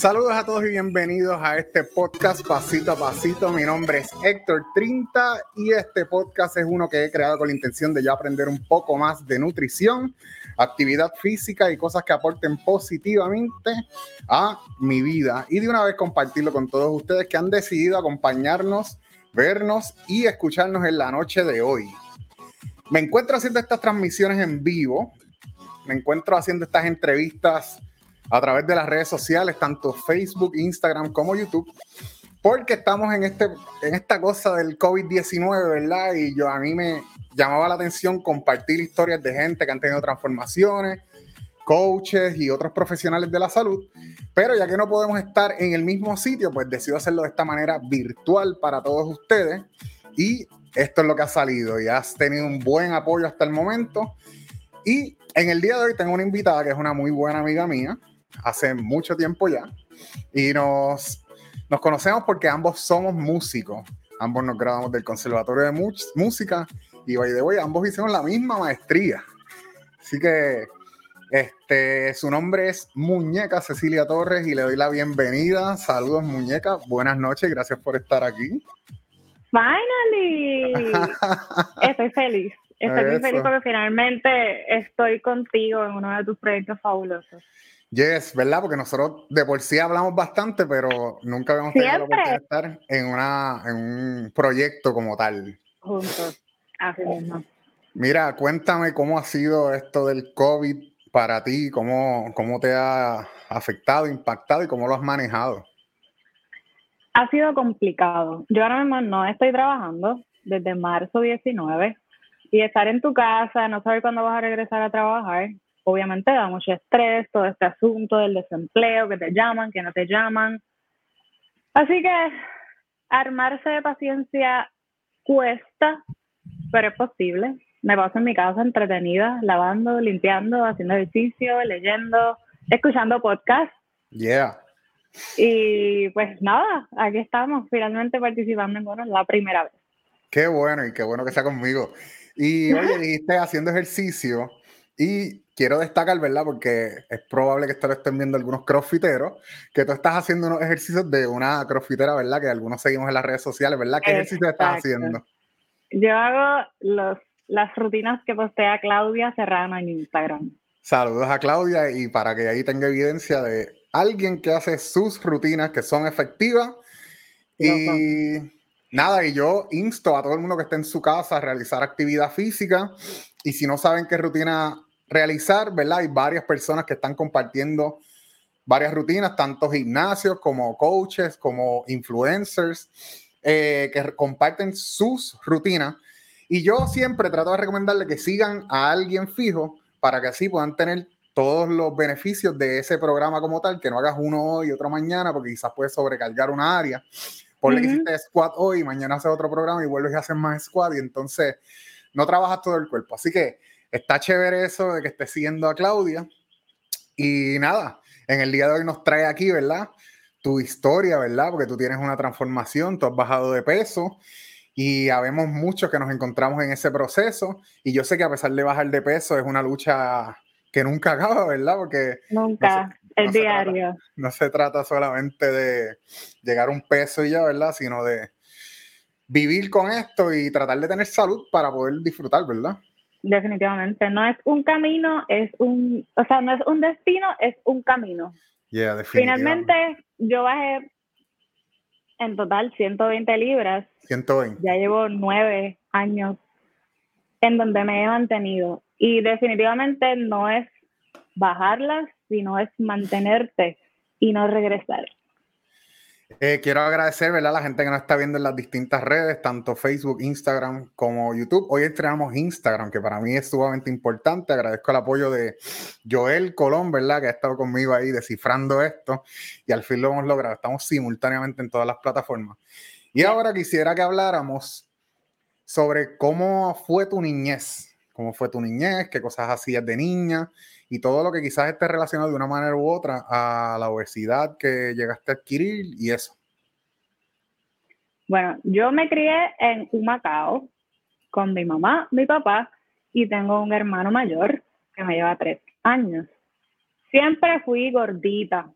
Saludos a todos y bienvenidos a este podcast Pasito a Pasito. Mi nombre es Héctor Trinta y este podcast es uno que he creado con la intención de yo aprender un poco más de nutrición, actividad física y cosas que aporten positivamente a mi vida y de una vez compartirlo con todos ustedes que han decidido acompañarnos, vernos y escucharnos en la noche de hoy. Me encuentro haciendo estas transmisiones en vivo, me encuentro haciendo estas entrevistas a través de las redes sociales, tanto Facebook, Instagram como YouTube, porque estamos en, este, en esta cosa del COVID-19, ¿verdad? Y yo a mí me llamaba la atención compartir historias de gente que han tenido transformaciones, coaches y otros profesionales de la salud, pero ya que no podemos estar en el mismo sitio, pues decido hacerlo de esta manera virtual para todos ustedes y esto es lo que ha salido y has tenido un buen apoyo hasta el momento. Y en el día de hoy tengo una invitada que es una muy buena amiga mía, hace mucho tiempo ya. Y nos, nos conocemos porque ambos somos músicos. Ambos nos graduamos del Conservatorio de Música y by the way, ambos hicieron la misma maestría. Así que este, su nombre es Muñeca Cecilia Torres y le doy la bienvenida. Saludos, Muñeca. Buenas noches, gracias por estar aquí. Finally. Estoy feliz. Estoy muy feliz porque finalmente estoy contigo en uno de tus proyectos fabulosos. Yes, ¿verdad? Porque nosotros de por sí hablamos bastante, pero nunca habíamos tenido la oportunidad de estar en, una, en un proyecto como tal. Juntos, así mismo. Mira, cuéntame cómo ha sido esto del COVID para ti, cómo, cómo te ha afectado, impactado y cómo lo has manejado. Ha sido complicado. Yo ahora mismo no estoy trabajando desde marzo 19 y estar en tu casa, no saber cuándo vas a regresar a trabajar, obviamente da mucho estrés, todo este asunto del desempleo, que te llaman, que no te llaman. Así que armarse de paciencia cuesta, pero es posible. Me paso en mi casa entretenida, lavando, limpiando, haciendo ejercicio, leyendo, escuchando podcasts. Yeah. Y pues nada, aquí estamos finalmente participando en bueno, la primera vez. Qué bueno y qué bueno que sea conmigo. Y oye, dijiste haciendo ejercicio y quiero destacar, ¿verdad? Porque es probable que esto lo estén viendo algunos crossfiteros, que tú estás haciendo unos ejercicios de una crossfitera, ¿verdad? Que algunos seguimos en las redes sociales, ¿verdad? ¿Qué ejercicio estás haciendo? Yo hago los, las rutinas que postea Claudia Serrano en Instagram. Saludos a Claudia y para que ahí tenga evidencia de alguien que hace sus rutinas que son efectivas. Y nada, y yo insto a todo el mundo que esté en su casa a realizar actividad física. Y si no saben qué rutina realizar, ¿verdad? Hay varias personas que están compartiendo varias rutinas, tanto gimnasios como coaches, como influencers, eh, que comparten sus rutinas. Y yo siempre trato de recomendarle que sigan a alguien fijo para que así puedan tener todos los beneficios de ese programa como tal, que no hagas uno hoy y otro mañana, porque quizás puedes sobrecargar una área. Ponle que hiciste squat hoy, y mañana haces otro programa y vuelves a hacer más squat y entonces no trabajas todo el cuerpo. Así que está chévere eso de que esté siguiendo a Claudia. Y nada, en el día de hoy nos trae aquí, ¿verdad? Tu historia, ¿verdad? Porque tú tienes una transformación, tú has bajado de peso y habemos muchos que nos encontramos en ese proceso. Y yo sé que a pesar de bajar de peso es una lucha que nunca acaba, ¿verdad? Porque nunca, es diario. no se trata solamente de llegar a un peso y ya, ¿verdad? Sino de vivir con esto y tratar de tener salud para poder disfrutar, ¿verdad? Definitivamente, no es un camino, es un, o sea, no es un destino, es un camino. Finalmente, yo bajé en total 120 libras. 120. Ya llevo nueve años en donde me he mantenido. Y definitivamente no es bajarlas, sino es mantenerte y no regresar. Eh, quiero agradecer ¿verdad? a la gente que nos está viendo en las distintas redes, tanto Facebook, Instagram como YouTube. Hoy estrenamos Instagram, que para mí es sumamente importante. Agradezco el apoyo de Joel Colón, ¿verdad? que ha estado conmigo ahí descifrando esto y al fin lo hemos logrado. Estamos simultáneamente en todas las plataformas. Y ahora quisiera que habláramos sobre cómo fue tu niñez, cómo fue tu niñez, qué cosas hacías de niña y todo lo que quizás esté relacionado de una manera u otra a la obesidad que llegaste a adquirir y eso. Bueno, yo me crié en Humacao con mi mamá, mi papá y tengo un hermano mayor que me lleva tres años. Siempre fui gordita,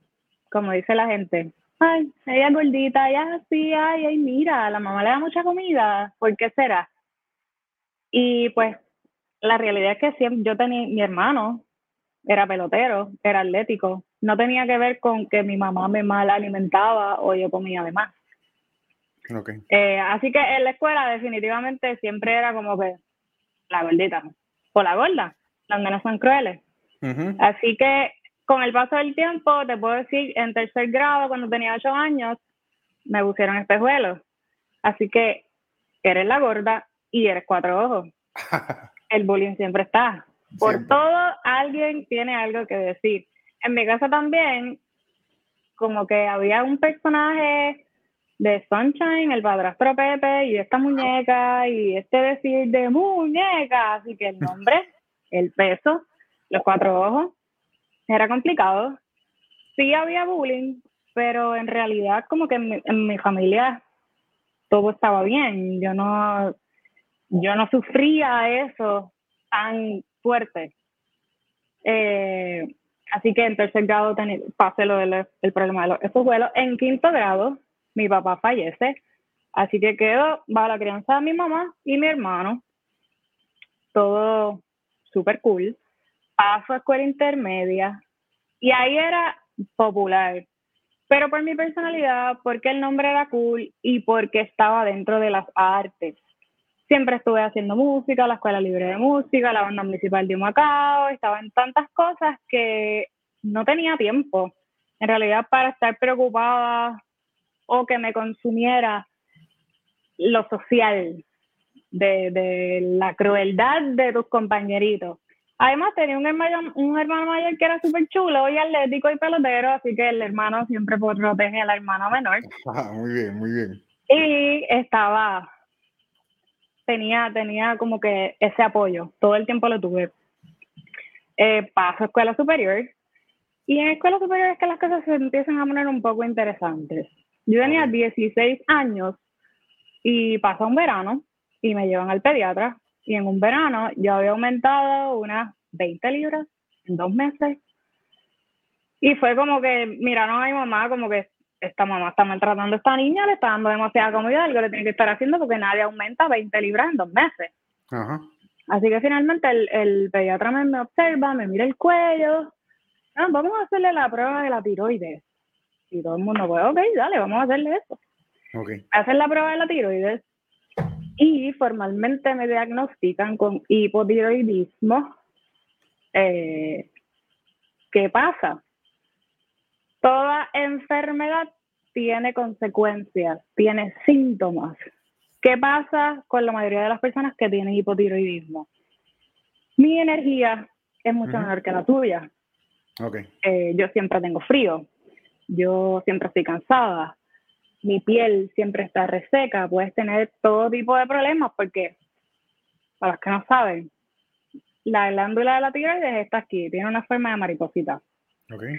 como dice la gente, ay, ella es gordita, ella así, ay, ay, mira, la mamá le da mucha comida, ¿por qué será? Y pues la realidad es que siempre yo tenía, mi hermano era pelotero, era atlético, no tenía que ver con que mi mamá me mal alimentaba o yo comía de más. Okay. Eh, así que en la escuela definitivamente siempre era como que la gordita o la gorda, las nenas son crueles. Así que con el paso del tiempo, te puedo decir, en tercer grado, cuando tenía ocho años, me pusieron espejuelos. Así que eres la gorda y eres cuatro ojos. el bullying siempre está. Por todo, alguien tiene algo que decir. En mi casa también, como que había un personaje de Sunshine, el padrastro Pepe, y esta muñeca, y este decir de muñeca. Así que el nombre, el peso, los cuatro ojos, era complicado. Sí había bullying, pero en realidad como que en mi, familia todo estaba bien. Yo no, yo no sufría eso tan fuerte. Eh, así que en tercer grado pasé lo del el problema de los, estos vuelos. En quinto grado, mi papá fallece. Así que quedó bajo la crianza de mi mamá y mi hermano. Todo súper cool paso a escuela intermedia y ahí era popular. Pero por mi personalidad, porque el nombre era cool y porque estaba dentro de las artes. Siempre estuve haciendo música, la Escuela Libre de Música, la Banda Municipal de Humacao, estaba en tantas cosas que no tenía tiempo, en realidad, para estar preocupada o que me consumiera lo social, de, de la crueldad de tus compañeritos. Además, tenía un hermano, un hermano mayor que era súper chulo y atlético y pelotero, así que el hermano siempre protege al hermano menor. Ah, muy bien, muy bien. Y estaba, tenía, tenía como que ese apoyo, todo el tiempo lo tuve. Eh, paso a escuela superior, y en escuela superior es que las cosas se empiezan a poner un poco interesantes. Yo tenía 16 años y pasó un verano y me llevan al pediatra y en un verano yo había aumentado unas 20 libras en dos meses. Y fue como que miraron a mi mamá como que esta mamá está maltratando a esta niña, le está dando demasiada comida, algo le tiene que estar haciendo porque nadie aumenta 20 libras en dos meses. Así que finalmente el, el pediatra me, observa, me mira el cuello. Ah, vamos a hacerle la prueba de la tiroides. Y todo el mundo, pues, ok, dale, vamos a hacerle eso. Okay. Hacer la prueba de la tiroides y formalmente me diagnostican con hipotiroidismo. Eh, ¿Qué pasa? Toda enfermedad tiene consecuencias, tiene síntomas. ¿Qué pasa con la mayoría de las personas que tienen hipotiroidismo? Mi energía es mucho menor que la tuya. Okay. Eh, yo siempre tengo frío, yo siempre estoy cansada, mi piel siempre está reseca, puedes tener todo tipo de problemas porque, para los que no saben, la glándula de la tiroides está aquí, tiene una forma de mariposita. Okay.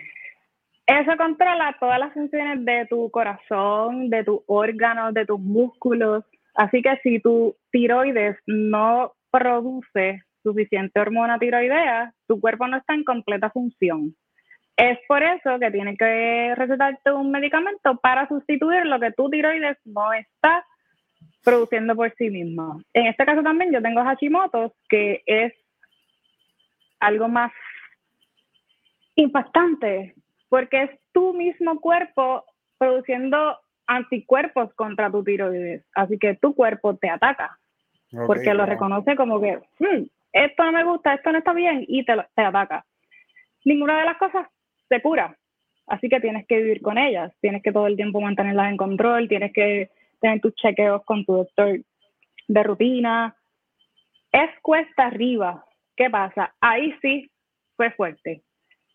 Eso controla todas las funciones de tu corazón, de tus órganos, de tus músculos. Así que si tu tiroides no produce suficiente hormona tiroidea, tu cuerpo no está en completa función. Es por eso que tiene que recetarte un medicamento para sustituir lo que tu tiroides no está produciendo por sí misma. En este caso también yo tengo Hashimoto, que es algo más impactante, porque es tu mismo cuerpo produciendo anticuerpos contra tu tiroides. Así que tu cuerpo te ataca, porque lo reconoce como que, hmm, esto no me gusta, esto no está bien, y te, te ataca. Ninguna de las cosas se cura. Así que tienes que vivir con ellas, tienes que todo el tiempo mantenerlas en control, tienes que tener tus chequeos con tu doctor de rutina. Es cuesta arriba. ¿Qué pasa? Ahí sí fue fuerte,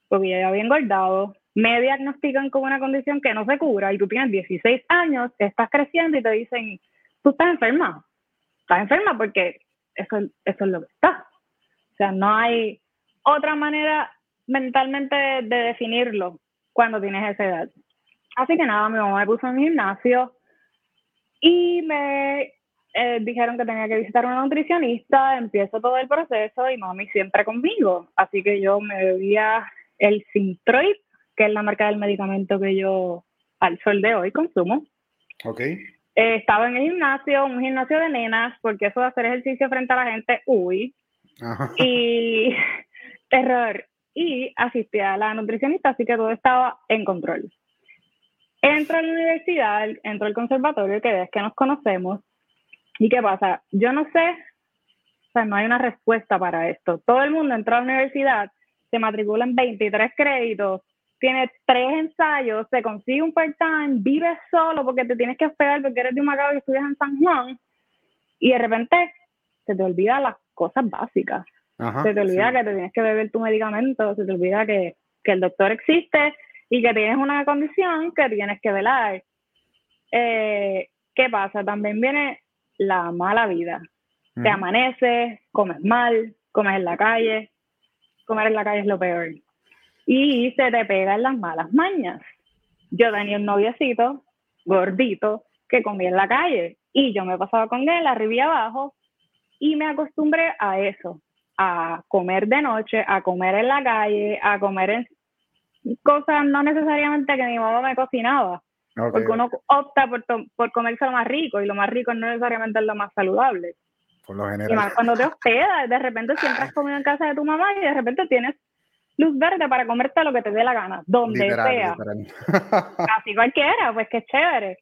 porque ya había engordado, me diagnostican con una condición que no se cura y tú tienes 16 años, estás creciendo y te dicen, tú estás enferma, estás enferma porque eso, eso es lo que está. O sea, no hay otra manera mentalmente de, definirlo cuando tienes esa edad. Así que nada, mi mamá me puso en gimnasio y me eh, dijeron que tenía que visitar a una nutricionista, empiezo todo el proceso y mami siempre conmigo. Así que yo me bebía el Sintroid que es la marca del medicamento que yo al sol de hoy consumo. Ok. Eh, estaba en el gimnasio, un gimnasio de nenas, porque eso de hacer ejercicio frente a la gente, uy. Y terror. Y asistí a la nutricionista, así que todo estaba en control. Entro a la universidad, entro al conservatorio, que es que nos conocemos. ¿Y qué pasa? Yo no sé, o sea, no hay una respuesta para esto. Todo el mundo entró a la universidad, se matricula en 23 créditos, tiene tres ensayos, se consigue un part-time, vives solo porque te tienes que esperar porque eres de un Macao y estudias en San Juan, y de repente se te olvida las cosas básicas. se te olvida que te tienes que beber tu medicamento, se te olvida que, que el doctor existe y que tienes una condición que tienes que velar. Eh, ¿Qué pasa? También viene la mala vida. Te amaneces, comes mal, comes en la calle. Comer en la calle es lo peor. Y se te pegan las malas mañas. Yo tenía un noviecito gordito que comía en la calle y yo me pasaba con él arriba y abajo y me acostumbré a eso, a comer de noche, a comer en la calle, a comer en cosas no necesariamente que mi mamá me cocinaba. porque uno opta por, por comerse lo más rico y lo más rico no necesariamente es lo más saludable. Por lo general. Y más cuando te hospedas, de repente siempre has comido en casa de tu mamá y de repente tienes luz verde para comerte lo que te dé la gana, donde sea. Así cualquiera, pues qué chévere.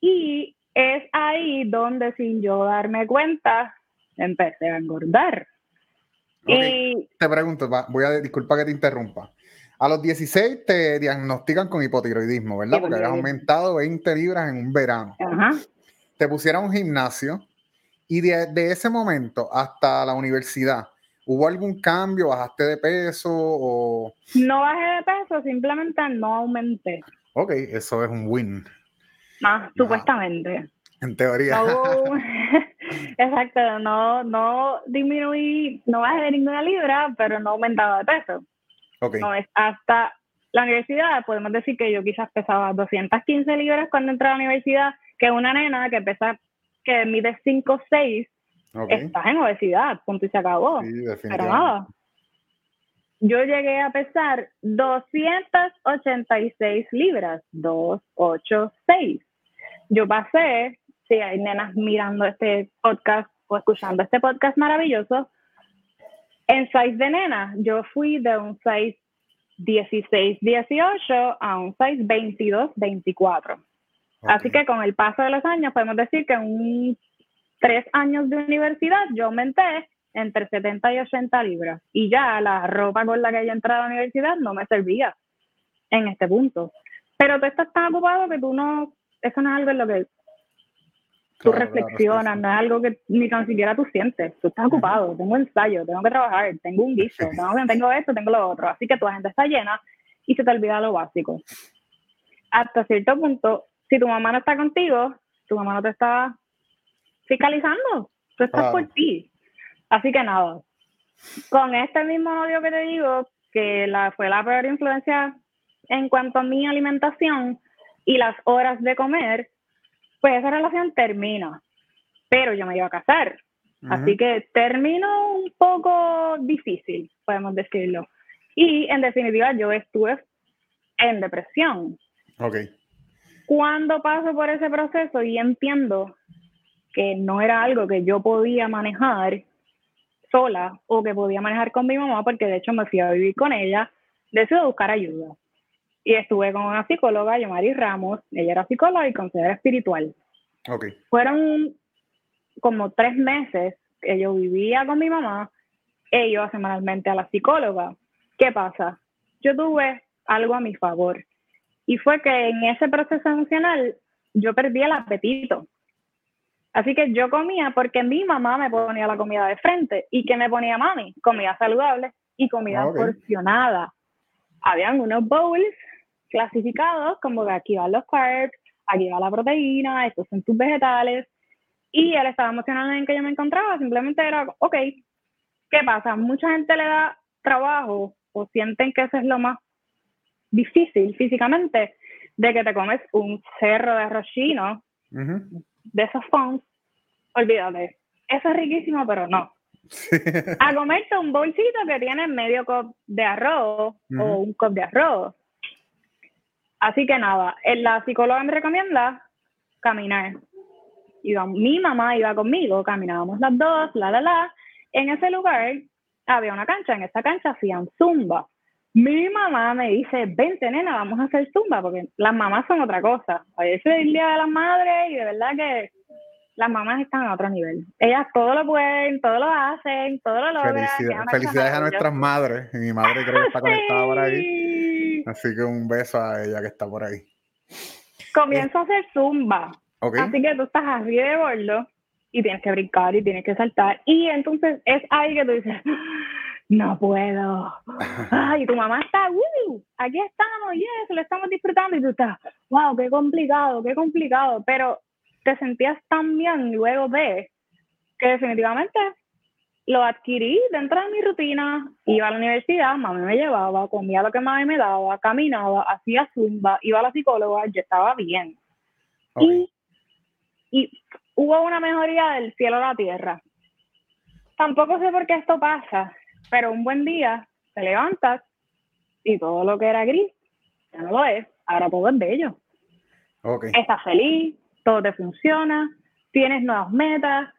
Y es ahí donde sin yo darme cuenta empecé a engordar. Y te pregunto, voy a disculpa que te interrumpa. A los 16 te diagnostican con hipotiroidismo, ¿verdad? Porque habías aumentado 20 libras en un verano. Te pusieron un gimnasio y de, ese momento hasta la universidad, ¿hubo algún cambio? ¿Bajaste de peso? O... No bajé de peso, simplemente no aumenté. Ok, eso es un win. Ah, supuestamente. En teoría. exacto, no, no disminuí, no bajé de ninguna libra, pero no aumentaba de peso. No es hasta la universidad, podemos decir que yo quizás pesaba 215 libras cuando entré a la universidad, que una nena que pesa, que mide 5 o 6, estás en obesidad, punto y se acabó. Sí, Pero nada. Yo llegué a pesar 286 libras, 286. Yo pasé, si hay nenas mirando este podcast o escuchando este podcast maravilloso, en size de nena, yo fui de un size 16-18 a un size 22-24. Así que con el paso de los años podemos decir que en tres años de universidad yo aumenté entre 70 y 80 libras. Y ya la ropa con la que yo entré a la universidad no me servía en este punto. Pero tú estás tan ocupado que tú no, eso no es algo en lo que tú reflexionas, no es algo que ni tan siquiera tú sientes. Tú estás ocupado, tengo ensayo, tengo que trabajar, tengo un guiso, tengo, tengo esto, tengo lo otro. Así que tu agenda está llena y se te olvida lo básico. Hasta cierto punto, si tu mamá no está contigo, tu mamá no te está fiscalizando, tú estás por ti. Así que nada, con este mismo odio que te digo, que la, fue la peor influencia en cuanto a mi alimentación y las horas de comer, pues esa relación termina, pero yo me iba a casar. Así que terminó un poco difícil, podemos decirlo. Y en definitiva yo estuve en depresión. Ok. Cuando paso por ese proceso y entiendo que no era algo que yo podía manejar sola o que podía manejar con mi mamá, porque de hecho me fui a vivir con ella, decidí buscar ayuda y estuve con una psicóloga, Yomari Ramos, ella era psicóloga y consejera espiritual. Okay. Fueron como tres meses que yo vivía con mi mamá e iba semanalmente a la psicóloga. ¿Qué pasa? Yo tuve algo a mi favor y fue que en ese proceso emocional yo perdí el apetito. Así que yo comía porque mi mamá me ponía la comida de frente y que me ponía mami, comida saludable y comida ah, porcionada. Habían unos bowls clasificados como que aquí van los carbs, aquí va la proteína, estos son tus vegetales. Y el estado emocional en que yo me encontraba simplemente era, ok, ¿qué pasa? Mucha gente le da trabajo o sienten que eso es lo más difícil físicamente, de que te comes un cerro de arroz chino, de esos fonds, olvídate, eso es riquísimo, pero no. A comerte un bolsito que tiene medio cop de arroz o un cop de arroz Así que nada, la psicóloga me recomienda caminar. Iba, mi mamá iba conmigo, caminábamos las dos, la, la, la. En ese lugar había una cancha, en esa cancha hacían zumba. Mi mamá me dice, vente nena, vamos a hacer zumba, porque las mamás son otra cosa. Hoy es el Día de las Madres y de verdad que las mamás están a otro nivel. Ellas todo lo pueden, todo lo hacen, todo lo logran. felicidades a nuestras madres. Y mi madre creo que está conectada por ahí. Así que un beso a ella que está por ahí. Comienzo a hacer zumba. Así que tú estás así de gordo y tienes que brincar y tienes que saltar. Y entonces es ahí que tú dices, no puedo. Ay, tu mamá está, uh, aquí estamos, yes, lo estamos disfrutando. Y tú estás, wow, qué complicado, qué complicado. Pero te sentías tan bien luego de que definitivamente lo adquirí dentro de mi rutina. Iba a la universidad, mami me llevaba, comía lo que mami me daba, caminaba, hacía zumba, iba a la psicóloga, yo estaba bien. Y, y hubo una mejoría del cielo a la tierra. Tampoco sé por qué esto pasa, pero un buen día te levantas y todo lo que era gris ya no lo es. Ahora todo es bello. Estás feliz, todo te funciona, tienes nuevas metas,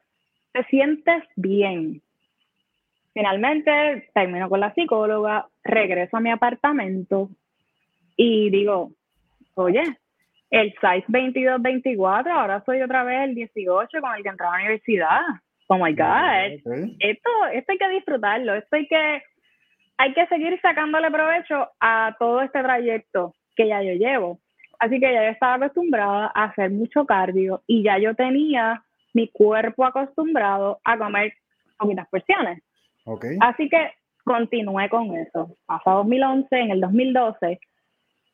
te sientes bien. Finalmente termino con la psicóloga, regreso a mi apartamento y digo, oye, el size 22-24, ahora soy otra vez el 18 con el que entraba a la universidad. Oh my God. Esto, esto hay que disfrutarlo, esto hay que, hay que seguir sacándole provecho a todo este trayecto que ya yo llevo. Así que ya yo estaba acostumbrada a hacer mucho cardio y ya yo tenía mi cuerpo acostumbrado a comer poquitas porciones. Okay. Así que continué con eso. Pasa 2011, en el 2012,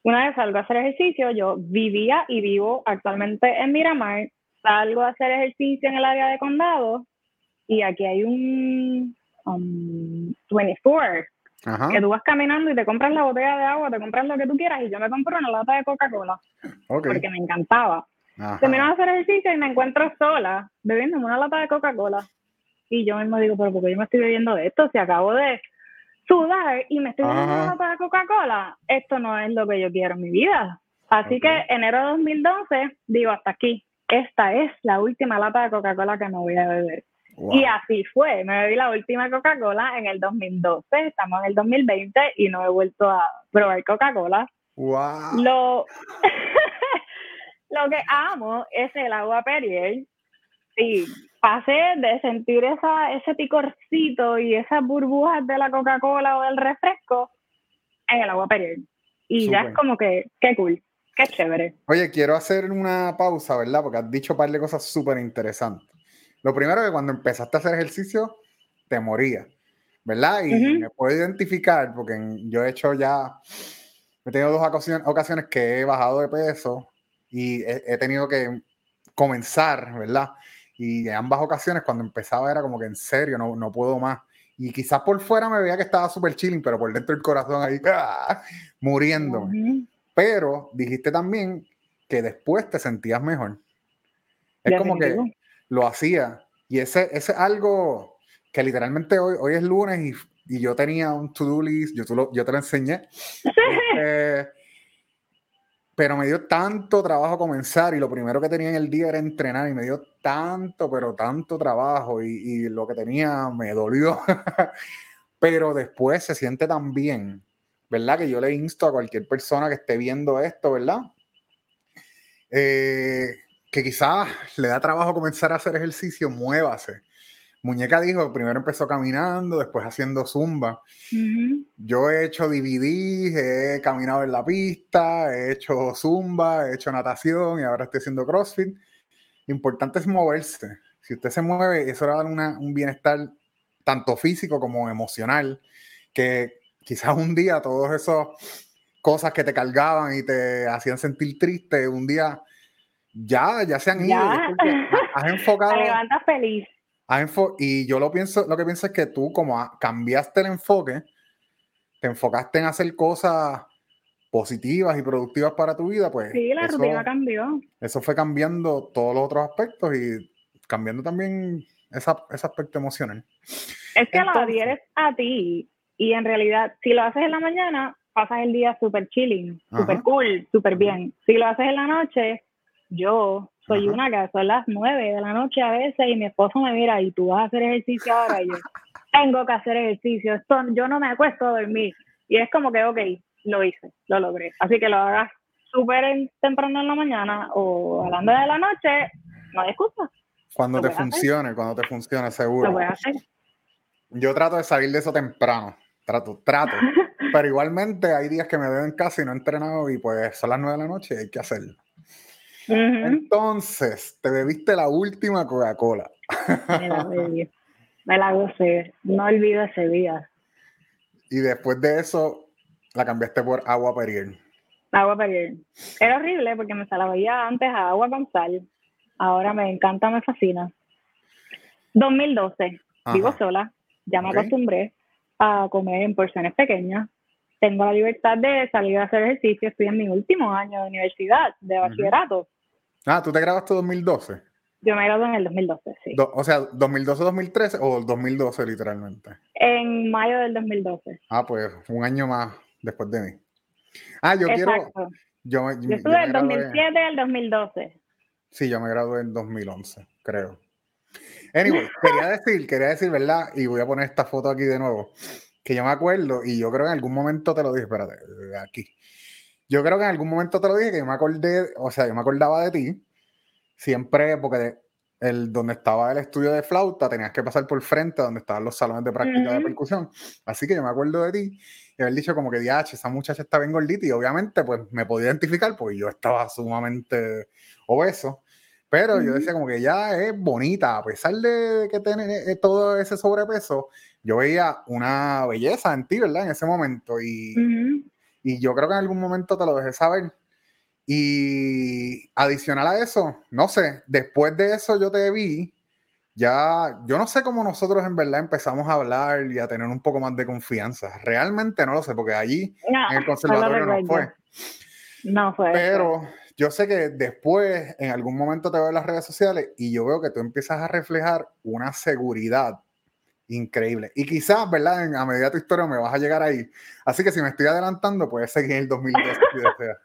una vez salgo a hacer ejercicio, yo vivía y vivo actualmente en Miramar, salgo a hacer ejercicio en el área de condado y aquí hay un 24 que tú vas caminando y te compras la botella de agua, te compras lo que tú quieras y yo me compro una lata de Coca-Cola porque me encantaba. Termino de hacer ejercicio y me encuentro sola bebiendo una lata de Coca-Cola y yo mismo digo, pero ¿por qué yo me estoy bebiendo de esto? Si acabo de sudar y me estoy bebiendo una lata de Coca-Cola, esto no es lo que yo quiero en mi vida. Así que enero de 2012 digo, hasta aquí, esta es la última lata de Coca-Cola que me voy a beber. Y así fue, me bebí la última Coca-Cola en el 2012, estamos en el 2020 y no he vuelto a probar Coca-Cola. Wow. Lo, lo que amo es el agua Perrier. Sí, pasé de sentir esa, ese picorcito y esas burbujas de la Coca-Cola o del refresco en el agua Perrier. Y ya es como que, qué cool, qué chévere. Oye, quiero hacer una pausa, ¿verdad? Porque has dicho un par de cosas súper interesantes. Lo primero que cuando empezaste a hacer ejercicio, te moría, ¿verdad? Y me puedo identificar porque yo he hecho ya, he tenido dos ocasiones, que he bajado de peso y he, tenido que comenzar, ¿verdad? Y en ambas ocasiones cuando empezaba era como que en serio, no, no puedo más. Y quizás por fuera me veía que estaba súper chilling, pero por dentro el corazón ahí, ¡ah! muriéndome. Pero dijiste también que después te sentías mejor. Es como que lo hacía. Y ese, es algo que literalmente hoy, hoy es lunes y, y yo tenía un to-do list, yo, lo, yo te lo enseñé. Este, pero me dio tanto trabajo comenzar y lo primero que tenía en el día era entrenar y me dio tanto, pero tanto trabajo y, y lo que tenía me dolió. pero después se siente tan bien, ¿verdad? Que yo le insto a cualquier persona que esté viendo esto, ¿verdad? Eh, que quizás le da trabajo comenzar a hacer ejercicio, muévase. Muñeca dijo, primero empezó caminando, después haciendo zumba. Yo he hecho DVD, he caminado en la pista, he hecho zumba, he hecho natación y ahora estoy haciendo CrossFit. Importante es moverse. Si usted se mueve, eso le va a dar un bienestar tanto físico como emocional, que quizás un día todas esas cosas que te cargaban y te hacían sentir triste, un día ya, ya se han ido. Has enfocado. Te levantas feliz. y yo lo pienso, lo que pienso es que tú, como cambiaste el enfoque, te enfocaste en hacer cosas positivas y productivas para tu vida, pues. Sí, la rutina cambió. Eso fue cambiando todos los otros aspectos y cambiando también ese aspecto emocional. Es que lo adhieres a ti y en realidad, si lo haces en la mañana, pasas el día súper chilling, súper cool, súper bien. Si lo haces en la noche, yo soy una que son las nueve de la noche a veces y mi esposo me mira y tú vas a hacer ejercicio ahora y yo tengo que hacer ejercicio, esto yo no me acuesto a dormir y es como que ok, lo hice, lo logré, así que lo hagas súper temprano en la mañana o hablando de la noche, no hay excusa. Cuando te funcione, cuando te funcione, seguro. Lo a hacer. Yo trato de salir de eso temprano, trato, trato, pero igualmente hay días que me veo en casa y no he entrenado y pues son las nueve de la noche y hay que hacerlo. Entonces, te bebiste la última Coca-Cola. Me la bebí. Me la gocé. No olvido ese día. Y después de eso, la cambiaste por agua Periel. Agua Periel. Era horrible porque me salía antes a agua con sal. Ahora me encanta, me fascina. 2012. Vivo sola. Ya me acostumbré a comer en porciones pequeñas. Tengo la libertad de salir a hacer ejercicio. Estoy en mi último año de universidad, de bachillerato. Ah, ¿tú te grabaste en 2012? Yo me gradué en el 2012, sí. o sea, ¿2012-2013 o 2012 literalmente? En mayo del 2012. Ah, pues un año más después de mí. Ah, yo quiero... Yo, yo estuve del 2007 al 2012. Sí, yo me gradué en 2011, creo. Anyway, quería decir, quería decir, ¿verdad? Y voy a poner esta foto aquí de nuevo, que yo me acuerdo, y yo creo que en algún momento te lo dije, espérate, aquí. Yo creo que en algún momento te lo dije que yo me acordé, o sea, yo me acordaba de ti, siempre porque el, donde estaba el estudio de flauta tenías que pasar por frente donde estaban los salones de práctica de percusión. Así que yo me acuerdo de ti y haber dicho como que, diache, esa muchacha está bien gordita y obviamente pues me podía identificar porque yo estaba sumamente obeso. Pero yo decía como que ya es bonita, a pesar de que tiene todo ese sobrepeso, yo veía una belleza en ti, ¿verdad? En ese momento. Y, y yo creo que en algún momento te lo dejé saber. Y adicional a eso, no sé, después de eso yo te vi, ya, yo no sé cómo nosotros en verdad empezamos a hablar y a tener un poco más de confianza. Realmente no lo sé, porque allí en el conservatorio no, fue. No fue. Pero yo sé que después, en algún momento te veo en las redes sociales y yo veo que tú empiezas a reflejar una seguridad increíble. Y quizás, ¿verdad? a medida de tu historia me vas a llegar ahí. Así que si me estoy adelantando, puedes seguir en el 2010 si deseas.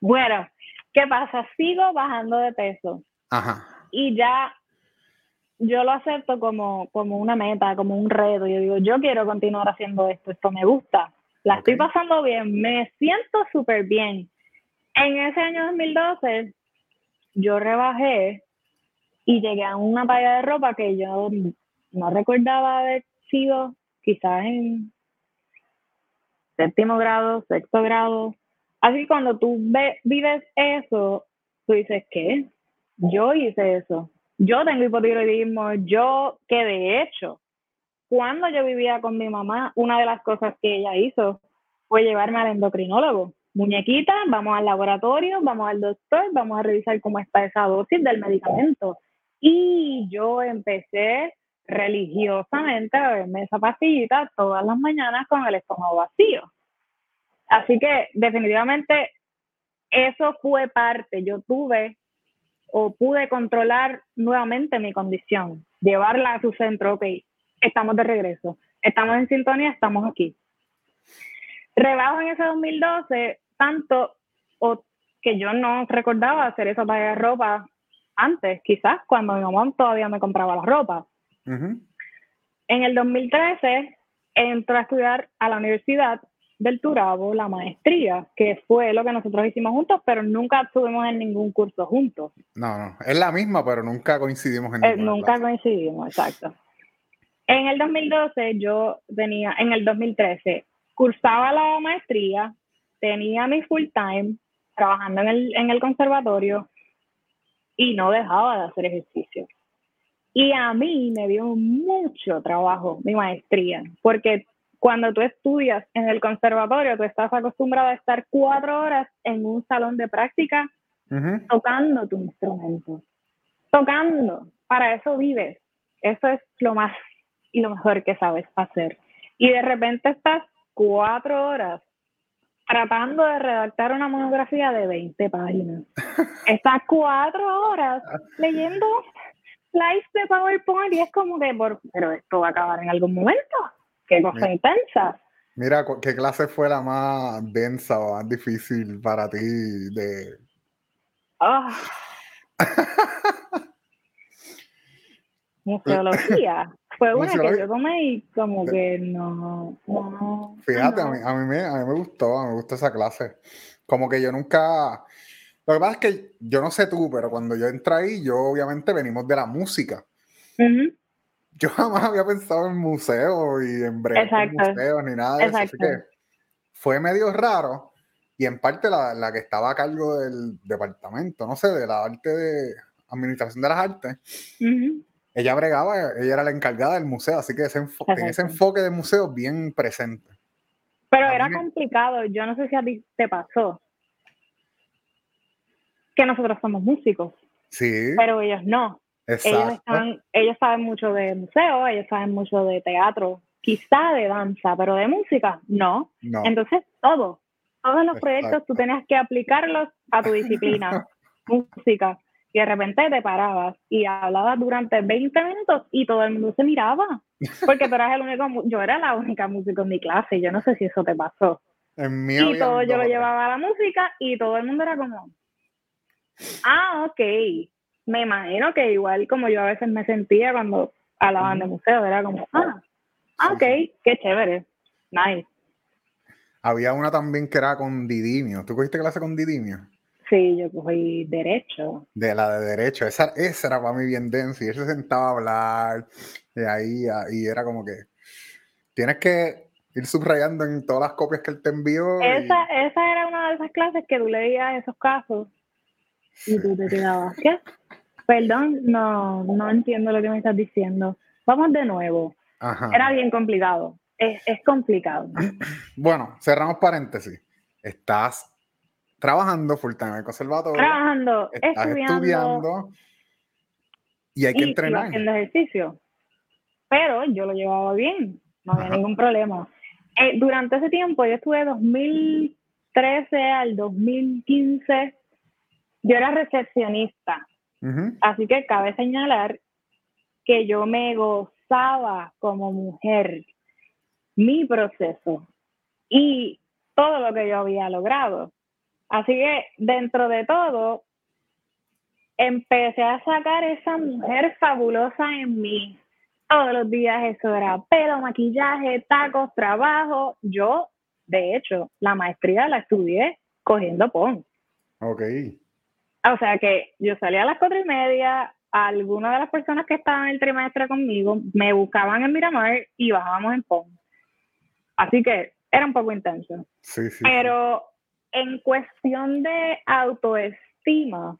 Bueno, ¿qué pasa? Sigo bajando de peso. Ajá. Y ya yo lo acepto como, como una meta, como un reto. Yo digo, yo quiero continuar haciendo esto, esto me gusta. La estoy pasando bien, me siento súper bien. En ese año 2012, yo rebajé y llegué a una talla de ropa que yo no recordaba haber sido quizás en séptimo grado, sexto grado. Así que cuando tú vives eso, tú dices, ¿qué? Yo hice eso. Yo tengo hipotiroidismo. Yo, que de hecho, cuando yo vivía con mi mamá, una de las cosas que ella hizo fue llevarme al endocrinólogo. Muñequita, vamos al laboratorio, vamos al doctor, vamos a revisar cómo está esa dosis del medicamento. Y yo empecé religiosamente a beberme esa pastillita todas las mañanas con el estómago vacío. Así que definitivamente eso fue parte. Yo tuve o pude controlar nuevamente mi condición, llevarla a su centro, ok, estamos de regreso, estamos en sintonía, estamos aquí. Rebajo en ese 2012 tanto o que yo no recordaba hacer esa talla de ropa antes, quizás cuando mi mamá todavía me compraba la ropa. En el 2013 entré a estudiar a la universidad del Turabo la maestría, que fue lo que nosotros hicimos juntos, pero nunca estuvimos en ningún curso juntos. No, no, es la misma, pero nunca coincidimos en eh, Nunca coincidimos, exacto. En el 2012 yo tenía, en el 2013, cursaba la maestría, tenía mi full time trabajando en el, en el conservatorio y no dejaba de hacer ejercicio. Y a mí me dio mucho trabajo mi maestría, porque cuando tú estudias en el conservatorio, tú estás acostumbrado a estar cuatro horas en un salón de práctica tocando tu instrumento. Tocando. Para eso vives. Eso es lo más y lo mejor que sabes hacer. Y de repente estás cuatro horas tratando de redactar una monografía de 20 páginas. Estás cuatro horas leyendo slides de PowerPoint y es como que, por, pero esto va a acabar en algún momento qué cosa intensa. Mira, ¿qué clase fue la más densa o más difícil para ti de... Ah. Museología. Fue una que yo tomé y como que no. Fíjate, A, mí, a, mí me, a mí me gustó, a mí me gustó esa clase. Como que yo nunca. Lo que pasa es que yo no sé tú, pero cuando yo entré ahí, yo obviamente venimos de la música. Yo jamás había pensado en museos y en breves museos ni nada de eso. Así que fue medio raro. Y en parte la, la, que estaba a cargo del departamento, no sé, de la arte de administración de las artes, ella bregaba, ella era la encargada del museo, así que ese en ese enfoque de museo bien presente. Pero era complicado, yo no sé si a ti te pasó, que nosotros somos músicos. Sí. Pero ellos no. Ellos, están, ellos saben mucho de museo, ellos saben mucho de teatro, quizá de danza, pero de música, no. Entonces, todo, todos los proyectos tú tenías que aplicarlos a tu disciplina, música y de repente te parabas y hablabas durante 20 minutos y todo el mundo se miraba, porque tú eras el único, yo era la única música en mi clase, yo no sé si eso te pasó. y todo yo lo llevaba a la música y todo el mundo era como, ah, ok, me imagino que igual como yo a veces me sentía cuando hablaban de museo, era como, ah, ah ok, qué chévere, nice. Había una también que era con Didimio. ¿Tú cogiste clase con Didimio? Sí, yo cogí derecho. De la de derecho, esa, esa era para mí bien densa y él se sentaba a hablar de ahí y era como que tienes que ir subrayando en todas las copias que él te envió. Esa, esa era una de esas clases que tú leías esos casos y tú te quedabas, ¿qué? Perdón, no, no entiendo lo que me estás diciendo. Vamos de nuevo. Era bien complicado. Es, es complicado. Bueno, cerramos paréntesis. Estás trabajando full time en el conservatorio. Trabajando, estudiando, y hay que entrenar. haciendo ejercicio. Pero yo lo llevaba bien, no había ningún problema. Eh, durante ese tiempo, yo estuve 2013 al 2015, yo era recepcionista. Así que cabe señalar que yo me gozaba como mujer mi proceso y todo lo que yo había logrado. Así que dentro de todo, empecé a sacar esa mujer fabulosa en mí. Todos los días eso era pelo, maquillaje, tacos, trabajo. Yo, de hecho, la maestría la estudié cogiendo PON. Ok. O sea que yo salía a las cuatro y media, algunas de las personas que estaban en el trimestre conmigo me buscaban en Miramar y bajábamos en PON. Así que era un poco intenso. Sí, sí. Pero en cuestión de autoestima,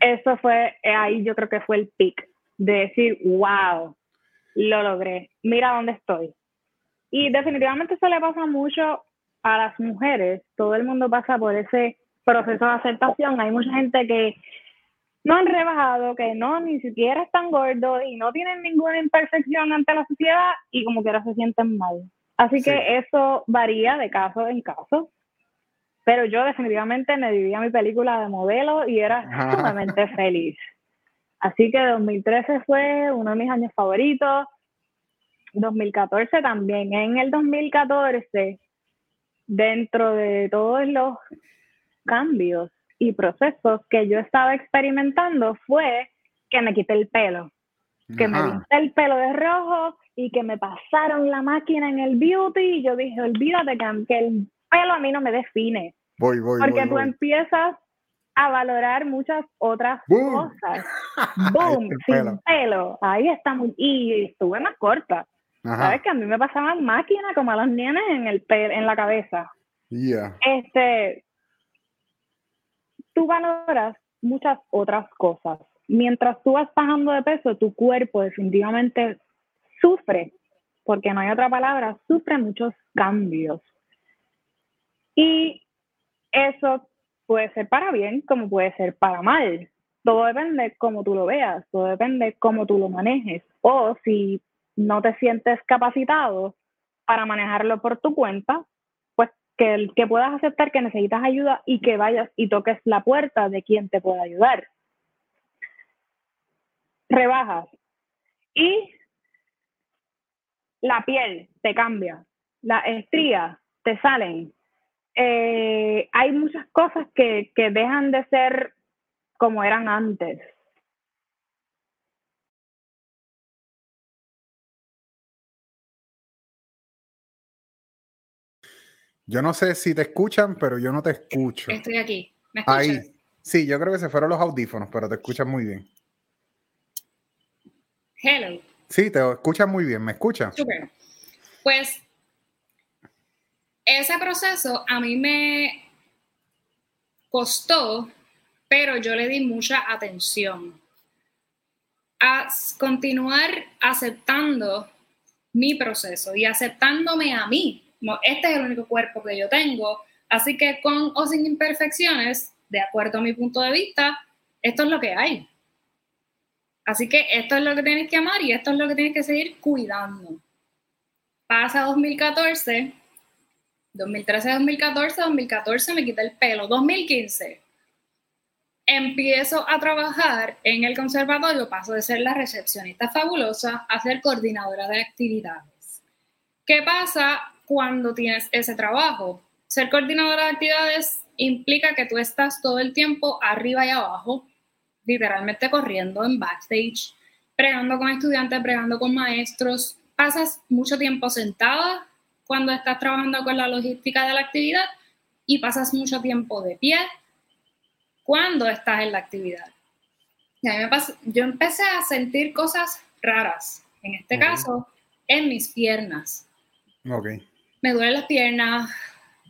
eso fue, eh, ahí yo creo que fue el pic, de decir, wow, lo logré, mira dónde estoy. Y definitivamente eso le pasa mucho a las mujeres, todo el mundo pasa por ese proceso de aceptación, hay mucha gente que no han rebajado, que no, ni siquiera están gordos y no tienen ninguna imperfección ante la sociedad y como que ahora se sienten mal. Así que eso varía de caso en caso. Pero yo definitivamente me vivía mi película de modelo y era sumamente feliz. Así que 2013 fue uno de mis años favoritos. 2014 también. En el 2014, dentro de todos los cambios y procesos que yo estaba experimentando, fue que me quité el pelo. Que me pinté el pelo de rojo y que me pasaron la máquina en el beauty. Y yo dije, olvídate que el pelo a mí no me define. Voy, voy, Porque tú empiezas a valorar muchas otras cosas. Boom, sin pelo. Ahí estamos. Y estuve más corta. ¿Sabes que a mí me pasaban máquinas como a los nenes en, el en la cabeza? Este, tú valoras muchas otras cosas. Mientras tú vas bajando de peso, tu cuerpo definitivamente sufre, porque no hay otra palabra, sufre muchos cambios. Y eso puede ser para bien como puede ser para mal. Todo depende cómo tú lo veas, todo depende cómo tú lo manejes. O si no te sientes capacitado para manejarlo por tu cuenta, que, que puedas aceptar que necesitas ayuda y que vayas y toques la puerta de quien te pueda ayudar. Rebajas. Y la piel te cambia. las estrías te salen, eh, hay muchas cosas que, que dejan de ser como eran antes. Yo no sé si te escuchan, pero yo no te escucho. Estoy aquí. ¿Me escuchas? Ahí. Sí, yo creo que se fueron los audífonos, pero te escuchan muy bien. Hello. Sí, te escuchan muy bien. ¿Me escuchas? Super. Pues ese proceso a mí me costó, pero yo le di mucha atención a continuar aceptando mi proceso y aceptándome a mí. Este es el único cuerpo que yo tengo, así que con o sin imperfecciones, de acuerdo a mi punto de vista, esto es lo que hay. Así que esto es lo que tienes que amar y esto es lo que tienes que seguir cuidando. Pasa 2014, 2013, 2014, 2014 me quité el pelo, 2015 empiezo a trabajar en el conservatorio, paso de ser la recepcionista fabulosa a ser coordinadora de actividades. ¿Qué pasa cuando tienes ese trabajo? Ser coordinadora de actividades implica que tú estás todo el tiempo arriba y abajo, literalmente corriendo en backstage, pregando con estudiantes, pregando con maestros. Pasas mucho tiempo sentada cuando estás trabajando con la logística de la actividad y pasas mucho tiempo de pie cuando estás en la actividad. Y a mí me yo empecé a sentir cosas raras, en este caso, en mis piernas. Okay. Me duelen las piernas,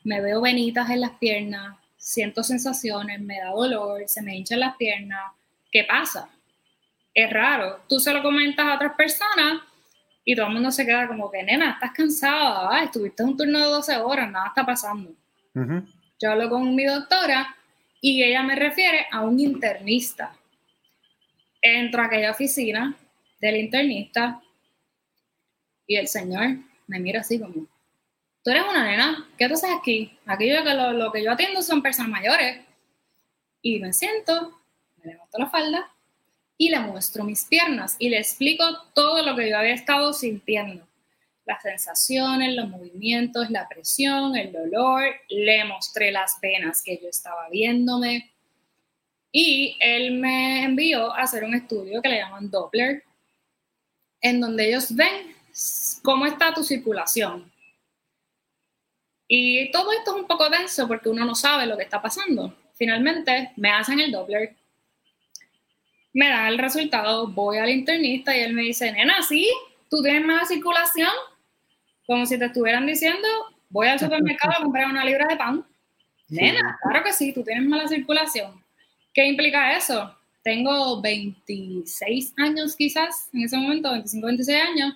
me veo venitas en las piernas, siento sensaciones, me da dolor, se me hinchan las piernas. ¿Qué pasa? Es raro. Tú se lo comentas a otras personas y todo el mundo se queda como que, nena, estás cansada, estuviste en un turno de 12 horas, nada está pasando. Yo hablo con mi doctora y ella me refiere a un internista. Entro a aquella oficina del internista y el señor me mira así como, tú eres una nena, ¿qué tú haces aquí? Aquí que lo, lo que yo atiendo son personas mayores. Y me siento, me levanto la falda y le muestro mis piernas y le explico todo lo que yo había estado sintiendo las sensaciones, los movimientos, la presión, el dolor, le mostré las venas que yo estaba viéndome y él me envió a hacer un estudio que le llaman Doppler, en donde ellos ven cómo está tu circulación. Y todo esto es un poco denso porque uno no sabe lo que está pasando. Finalmente me hacen el Doppler, me dan el resultado, voy al internista y él me dice, nena, sí, tú tienes más circulación, como si te estuvieran diciendo, voy al supermercado a comprar una libra de pan. Nena, claro que sí, tú tienes mala circulación. ¿Qué implica eso? Tengo 26 años quizás, en ese momento, 25, 26 años.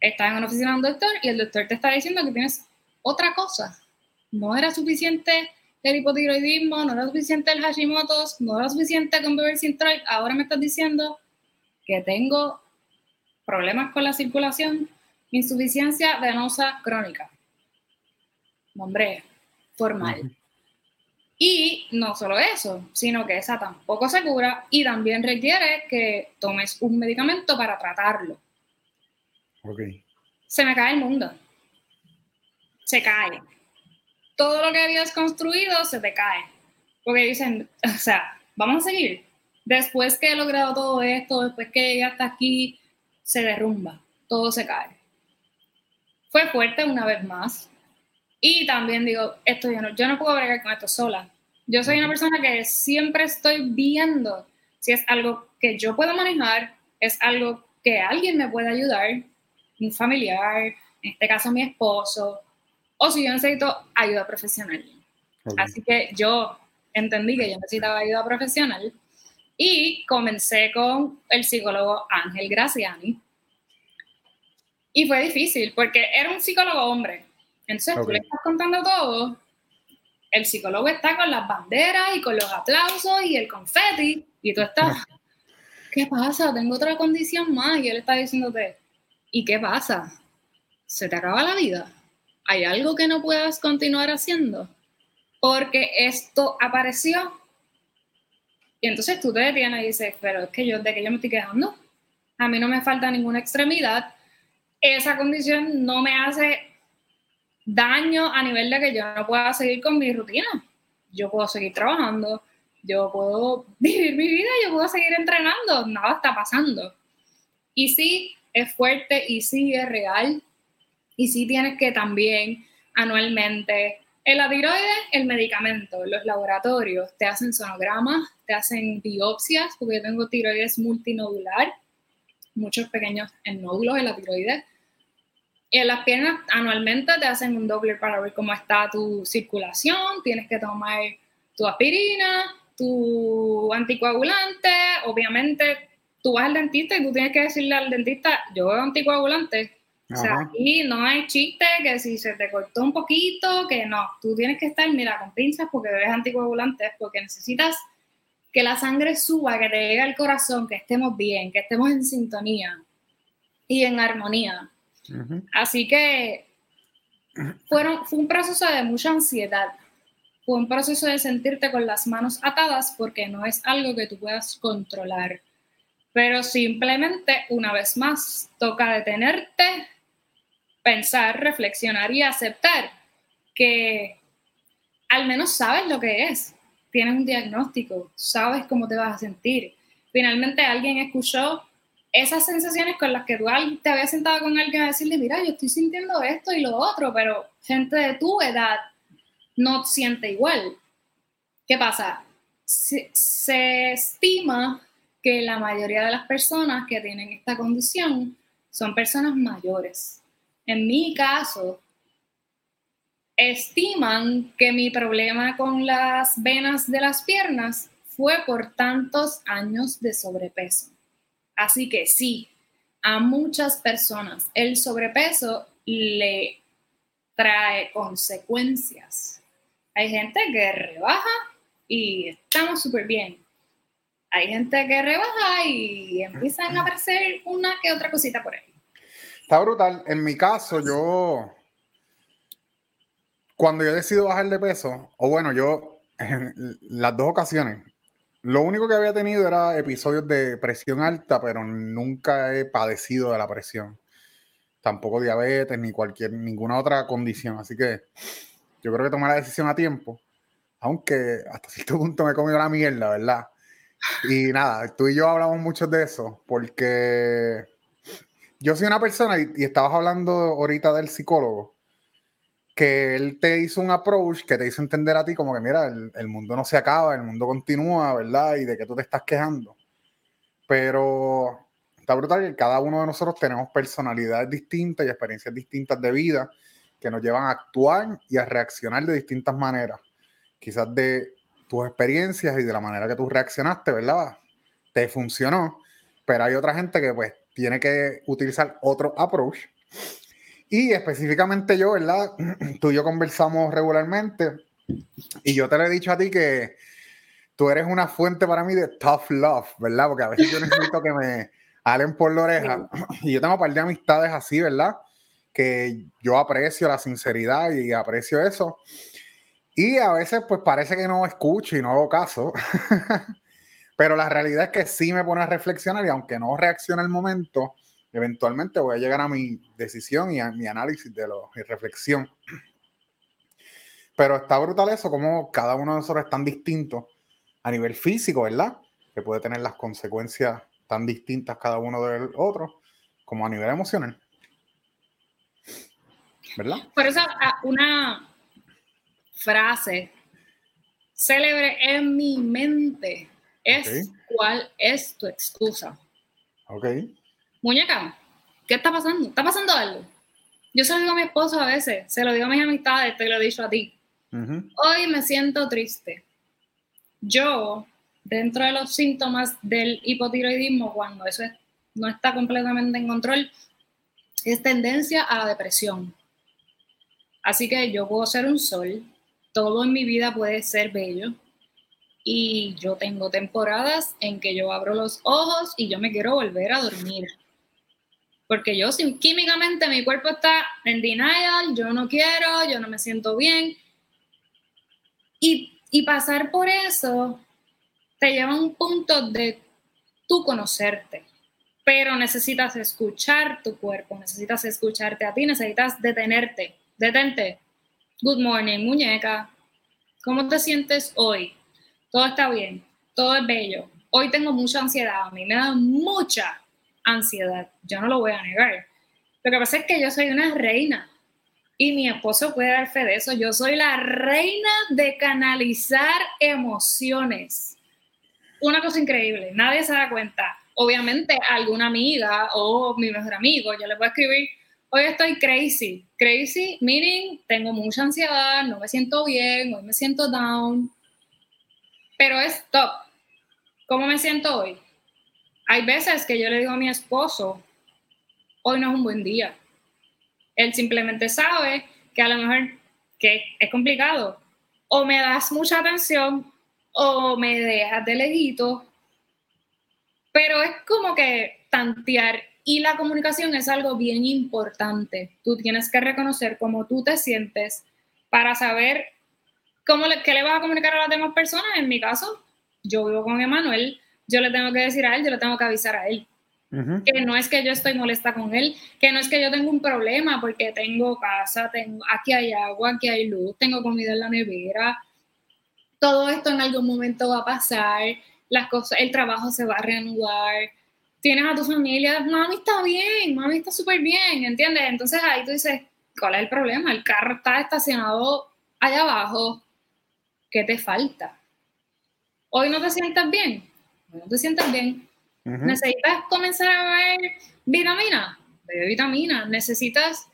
Estás en una oficina de un doctor y el doctor te está diciendo que tienes otra cosa. No era suficiente el hipotiroidismo, no era suficiente el Hashimoto's, no era suficiente con beber sin Ahora me estás diciendo que tengo problemas con la circulación Insuficiencia venosa crónica. Nombre formal. Y no solo eso, sino que esa tampoco se cura y también requiere que tomes un medicamento para tratarlo. Ok. Se me cae el mundo. Se cae. Todo lo que habías construido se te cae. Porque dicen, o sea, vamos a seguir. Después que he logrado todo esto, después que llegué hasta aquí, se derrumba. Todo se cae fue fuerte una vez más. Y también digo, esto yo no, yo no puedo bregar con esto sola. Yo soy una persona que siempre estoy viendo si es algo que yo puedo manejar, es algo que alguien me puede ayudar, un familiar, en este caso mi esposo, o si yo necesito ayuda profesional. Así que yo entendí que yo necesitaba ayuda profesional y comencé con el psicólogo Ángel Graciani, y fue difícil porque era un psicólogo hombre. Entonces tú le estás contando todo. El psicólogo está con las banderas y con los aplausos y el confeti. Y tú estás, ¿qué pasa? Tengo otra condición más. Y él está diciéndote, ¿y qué pasa? ¿Se te acaba la vida? ¿Hay algo que no puedas continuar haciendo? Porque esto apareció. Y entonces tú te detienes y dices, pero es que yo, ¿de qué yo me estoy quejando? A mí no me falta ninguna extremidad esa condición no me hace daño a nivel de que yo no pueda seguir con mi rutina. Yo puedo seguir trabajando, yo puedo vivir mi vida, yo puedo seguir entrenando, nada está pasando. Y sí, es fuerte y sí es real. Y sí tienes que también anualmente, en la tiroides, el medicamento, los laboratorios te hacen sonogramas, te hacen biopsias, porque yo tengo tiroides multinodular, muchos pequeños nódulos en la tiroides. Y en las piernas anualmente te hacen un doble para ver cómo está tu circulación, tienes que tomar tu aspirina, tu anticoagulante, obviamente tú vas al dentista y tú tienes que decirle al dentista, yo veo anticoagulante. O sea, aquí no hay chiste que si se te cortó un poquito, que no, tú tienes que estar, mira, con pinzas porque bebes anticoagulantes, porque necesitas que la sangre suba, que te llegue al corazón, que estemos bien, que estemos en sintonía y en armonía. Así que fueron, fue un proceso de mucha ansiedad, fue un proceso de sentirte con las manos atadas porque no es algo que tú puedas controlar. Pero simplemente, una vez más, toca detenerte, pensar, reflexionar y aceptar que al menos sabes lo que es. Tienes un diagnóstico, sabes cómo te vas a sentir. Finalmente alguien escuchó esas sensaciones con las que tú te habías sentado con alguien a decirle, mira, yo estoy sintiendo esto y lo otro, pero gente de tu edad no siente igual. ¿Qué pasa? Se, estima que la mayoría de las personas que tienen esta condición son personas mayores. En mi caso, estiman que mi problema con las venas de las piernas fue por tantos años de sobrepeso. Así que sí, a muchas personas el sobrepeso le trae consecuencias hay gente que rebaja y estamos súper bien. Hay gente que rebaja y empiezan a aparecer una que otra cosita por ahí. Está brutal. En mi caso, yo, cuando yo decido bajar de peso, o bueno, yo, en las dos ocasiones, lo único que había tenido era episodios de presión alta, pero nunca he padecido de la presión. Tampoco diabetes ni cualquier, ninguna otra condición. Así que yo creo que tomé la decisión a tiempo, aunque hasta cierto punto me he comido la mierda, ¿verdad? Y nada, tú y yo hablamos mucho de eso, porque yo soy una persona, y, estabas hablando ahorita del psicólogo, que él te hizo un approach que te hizo entender a ti como que, mira, el, el, mundo no se acaba, el mundo continúa, ¿verdad? Y de que tú te estás quejando. Pero está brutal que cada uno de nosotros tenemos personalidades distintas y experiencias distintas de vida que nos llevan a actuar y a reaccionar de distintas maneras. Quizás de tus experiencias y de la manera que tú reaccionaste, ¿verdad? Te funcionó, pero hay otra gente que pues tiene que utilizar otro approach. Y específicamente yo, ¿verdad? Tú y yo conversamos regularmente y yo te lo he dicho a ti que tú eres una fuente para mí de tough love, ¿verdad? Porque a veces yo necesito que me halen por la oreja y yo tengo un par de amistades así, ¿verdad? que yo aprecio la sinceridad y aprecio eso. Y a veces pues parece que no escucho y no hago caso. Pero la realidad es que sí me pone a reflexionar y aunque no reaccione al momento, eventualmente voy a llegar a mi decisión y a mi análisis de lo, mi reflexión. Pero está brutal eso, como cada uno de nosotros es tan distinto a nivel físico, ¿verdad? Que puede tener las consecuencias tan distintas cada uno del otro, como a nivel emocional. ¿verdad? Por eso una frase célebre en mi mente es cuál es tu excusa. Ok. Muñeca, ¿qué está pasando? ¿Está pasando algo? Yo se lo digo a mi esposo a veces, se lo digo a mis amistades, te lo he dicho a ti. Hoy me siento triste. Yo, dentro de los síntomas del hipotiroidismo, cuando eso no está completamente en control, es tendencia a la depresión. Así que yo puedo ser un sol, todo en mi vida puede ser bello y yo tengo temporadas en que yo abro los ojos y yo me quiero volver a dormir. Porque yo químicamente mi cuerpo está en denial, yo no quiero, yo no me siento bien. Y, y pasar por eso te lleva a un punto de tú conocerte pero necesitas escuchar tu cuerpo, necesitas escucharte a ti, necesitas detenerte detente. Good morning, muñeca. ¿Cómo te sientes hoy? Todo está bien, todo es bello. Hoy tengo mucha ansiedad, a mí me da mucha ansiedad, yo no lo voy a negar. Lo que pasa es que yo soy una reina y mi esposo puede dar fe de eso. Yo soy la reina de canalizar emociones. Una cosa increíble, nadie se da cuenta. Obviamente, alguna amiga o mi mejor amigo, yo le puedo escribir, hoy estoy crazy. Crazy, meaning, tengo mucha ansiedad, no me siento bien, hoy me siento down. Pero es top. ¿Cómo me siento hoy? Hay veces que yo le digo a mi esposo, hoy no es un buen día él simplemente sabe que a lo mejor que es complicado. O me das mucha atención o me dejas de lejito. Pero es como que tantear y la comunicación es algo bien importante. Tú tienes que reconocer cómo tú te sientes para saber cómo le, qué le vas a comunicar a las demás personas. En mi caso, yo vivo con Emanuel, yo le tengo que decir a él, yo le tengo que avisar a él que no es que yo estoy molesta con él, que no es que yo tengo un problema porque tengo casa, tengo, aquí hay agua, aquí hay luz, tengo comida en la nevera, todo esto en algún momento va a pasar, las cosas, el trabajo se va a reanudar, tienes a tu familia, mami está bien, mami está súper bien, ¿entiendes? Entonces ahí tú dices, ¿cuál es el problema? El carro está estacionado allá abajo, ¿qué te falta? Hoy no te sientas bien, hoy no te sientas bien, Necesitas comenzar a ver vitamina, bebe vitamina. Necesitas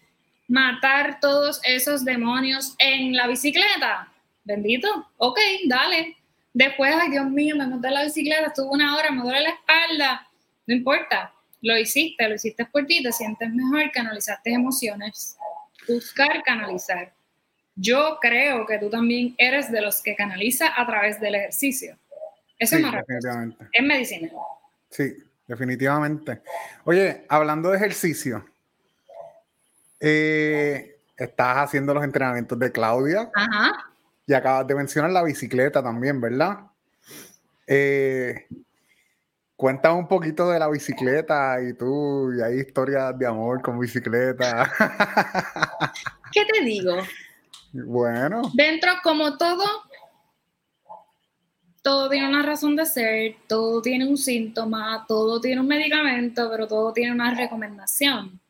matar todos esos demonios en la bicicleta. Bendito, ok, dale. Después, ay Dios mío, me monté en la bicicleta, estuve una hora, me duele la espalda. No importa, lo hiciste, lo hiciste por ti, te sientes mejor, canalizaste emociones. Buscar canalizar. Yo creo que tú también eres de los que canaliza a través del ejercicio. Eso es maravilloso. Es medicina. Sí, definitivamente. Oye, hablando de ejercicio, eh, estás haciendo los entrenamientos de Claudia. Ajá. Y acabas de mencionar la bicicleta también, ¿verdad? Eh, cuéntame un poquito de la bicicleta y tú, y hay historias de amor con bicicleta. ¿Qué te digo? Bueno. Dentro, como todo, todo tiene una razón de ser, todo tiene un síntoma, todo tiene un medicamento, pero todo tiene una recomendación.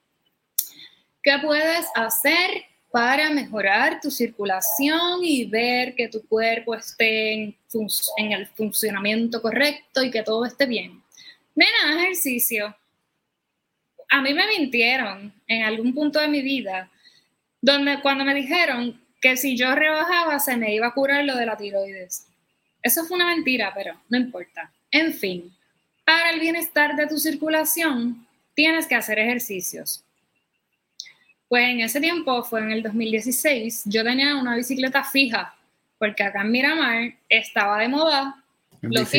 ¿Qué puedes hacer para mejorar tu circulación y ver que tu cuerpo esté en, el funcionamiento correcto y que todo esté bien? Mira, ejercicio. A mí me mintieron en algún punto de mi vida, donde cuando me dijeron que si yo rebajaba se me iba a curar lo de la tiroides. Eso fue una mentira, pero no importa. En fin, para el bienestar de tu circulación, tienes que hacer ejercicios. Pues en ese tiempo, fue en el 2016, yo tenía una bicicleta fija, porque acá en Miramar estaba de moda. Los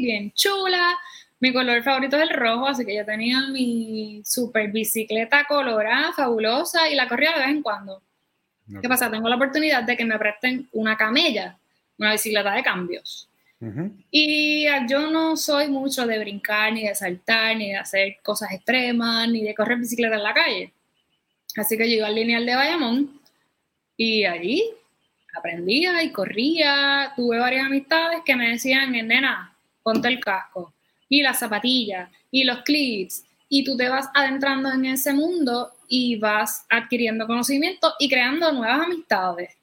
bien chula. Mi color favorito es el rojo, así que yo tenía mi super bicicleta colorada, fabulosa, y la corría de vez en cuando. ¿Qué pasa? Tengo la oportunidad de que me presten una camella una bicicleta de cambios. Y yo no soy mucho de brincar, ni de saltar, ni de hacer cosas extremas, ni de correr bicicleta en la calle. Así que llegué al lineal de Bayamón y allí aprendía y corría. Tuve varias amistades que me decían, nena, ponte el casco y las zapatillas y los clips y tú te vas adentrando en ese mundo y vas adquiriendo conocimiento y creando nuevas amistades.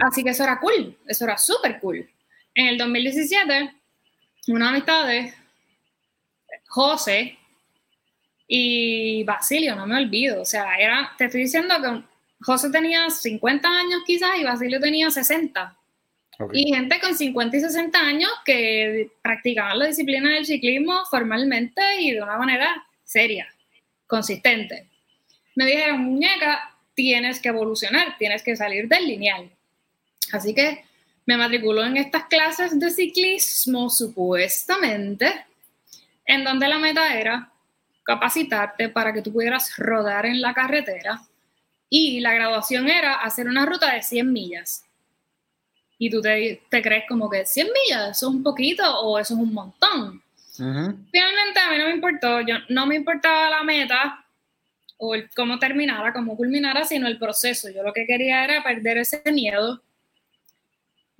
Así que eso era cool, eso era súper cool. En el 2017, una amistad de José y Basilio, no me olvido. O sea, era, te estoy diciendo que José tenía 50 años quizás y Basilio tenía 60. Y gente con 50 y 60 años que practicaban la disciplina del ciclismo formalmente y de una manera seria, consistente. Me dijeron, muñeca, tienes que evolucionar, tienes que salir del lineal. Así que me matriculó en estas clases de ciclismo, supuestamente, en donde la meta era capacitarte para que tú pudieras rodar en la carretera y la graduación era hacer una ruta de 100 millas. Y tú te, crees como que 100 millas, eso es un poquito o eso es un montón. Finalmente a mí no me importó, yo, no me importaba la meta o el cómo terminara, cómo culminara, sino el proceso. Yo lo que quería era perder ese miedo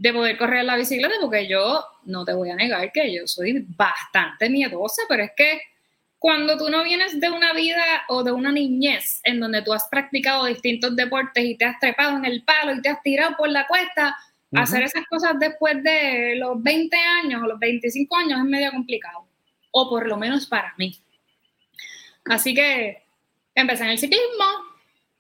de poder correr la bicicleta, porque yo no te voy a negar que yo soy bastante miedosa, pero es que cuando tú no vienes de una vida o de una niñez en donde tú has practicado distintos deportes y te has trepado en el palo y te has tirado por la cuesta, hacer esas cosas después de los 20 años o los 25 años es medio complicado, o por lo menos para mí. Así que empecé en el ciclismo,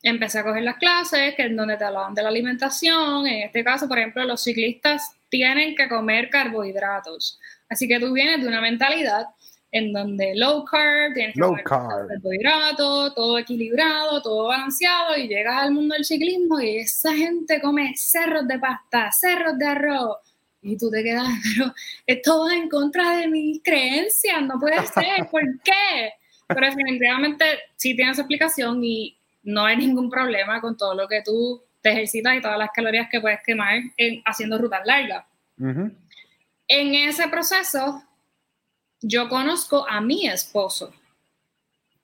empecé a coger las clases, que es donde te hablaban de la alimentación. En este caso, por ejemplo, los ciclistas tienen que comer carbohidratos. Así que tú vienes de una mentalidad en donde low carb, tienes que comer carbohidratos, todo equilibrado, todo balanceado, y llegas al mundo del ciclismo y esa gente come cerros de pasta, cerros de arroz. Y tú te quedas, pero esto va en contra de mis creencias, no puede ser, ¿por qué? Pero definitivamente sí tienes explicación y no hay ningún problema con todo lo que tú te ejercitas y todas las calorías que puedes quemar en, haciendo rutas largas. En ese proceso, yo conozco a mi esposo.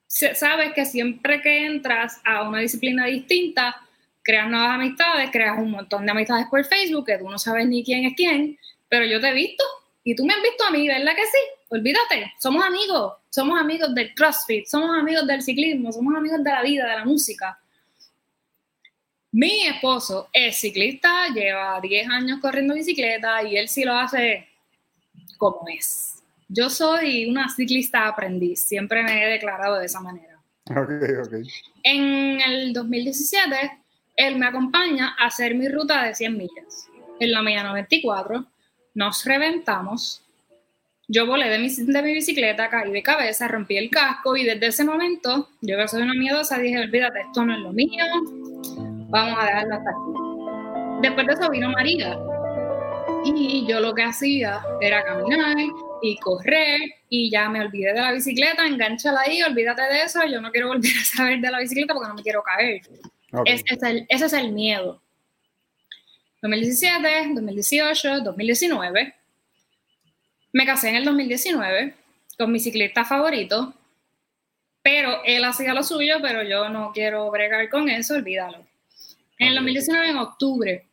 Sabes que siempre que entras a una disciplina distinta, creas nuevas amistades, creas un montón de amistades por Facebook que tú no sabes ni quién es quién, pero yo te he visto y tú me has visto a mí, ¿verdad que sí? Olvídate, somos amigos, somos amigos del CrossFit, somos amigos del ciclismo, somos amigos de la vida, de la música. Mi esposo es ciclista, lleva 10 años corriendo bicicleta y él sí lo hace como es. Yo soy una ciclista aprendiz, siempre me he declarado de esa manera. Okay, okay. En el 2017, él me acompaña a hacer mi ruta de 100 millas. En la mañana 94 nos reventamos. Yo volé de mi, de mi bicicleta, caí de cabeza, rompí el casco y desde ese momento, yo que soy una miedosa, dije, olvídate, esto no es lo mío, vamos a dejarlo hasta aquí. Después de eso vino María y yo lo que hacía era caminar y correr y ya me olvidé de la bicicleta, enganchala ahí, olvídate de eso, yo no quiero volver a saber de la bicicleta porque no me quiero caer. ese es el miedo. 2017, 2018, 2019. Me casé en el 2019 con mi ciclista favorito, pero él hacía lo suyo, pero yo no quiero bregar con eso, olvídalo. En el 2019, en octubre,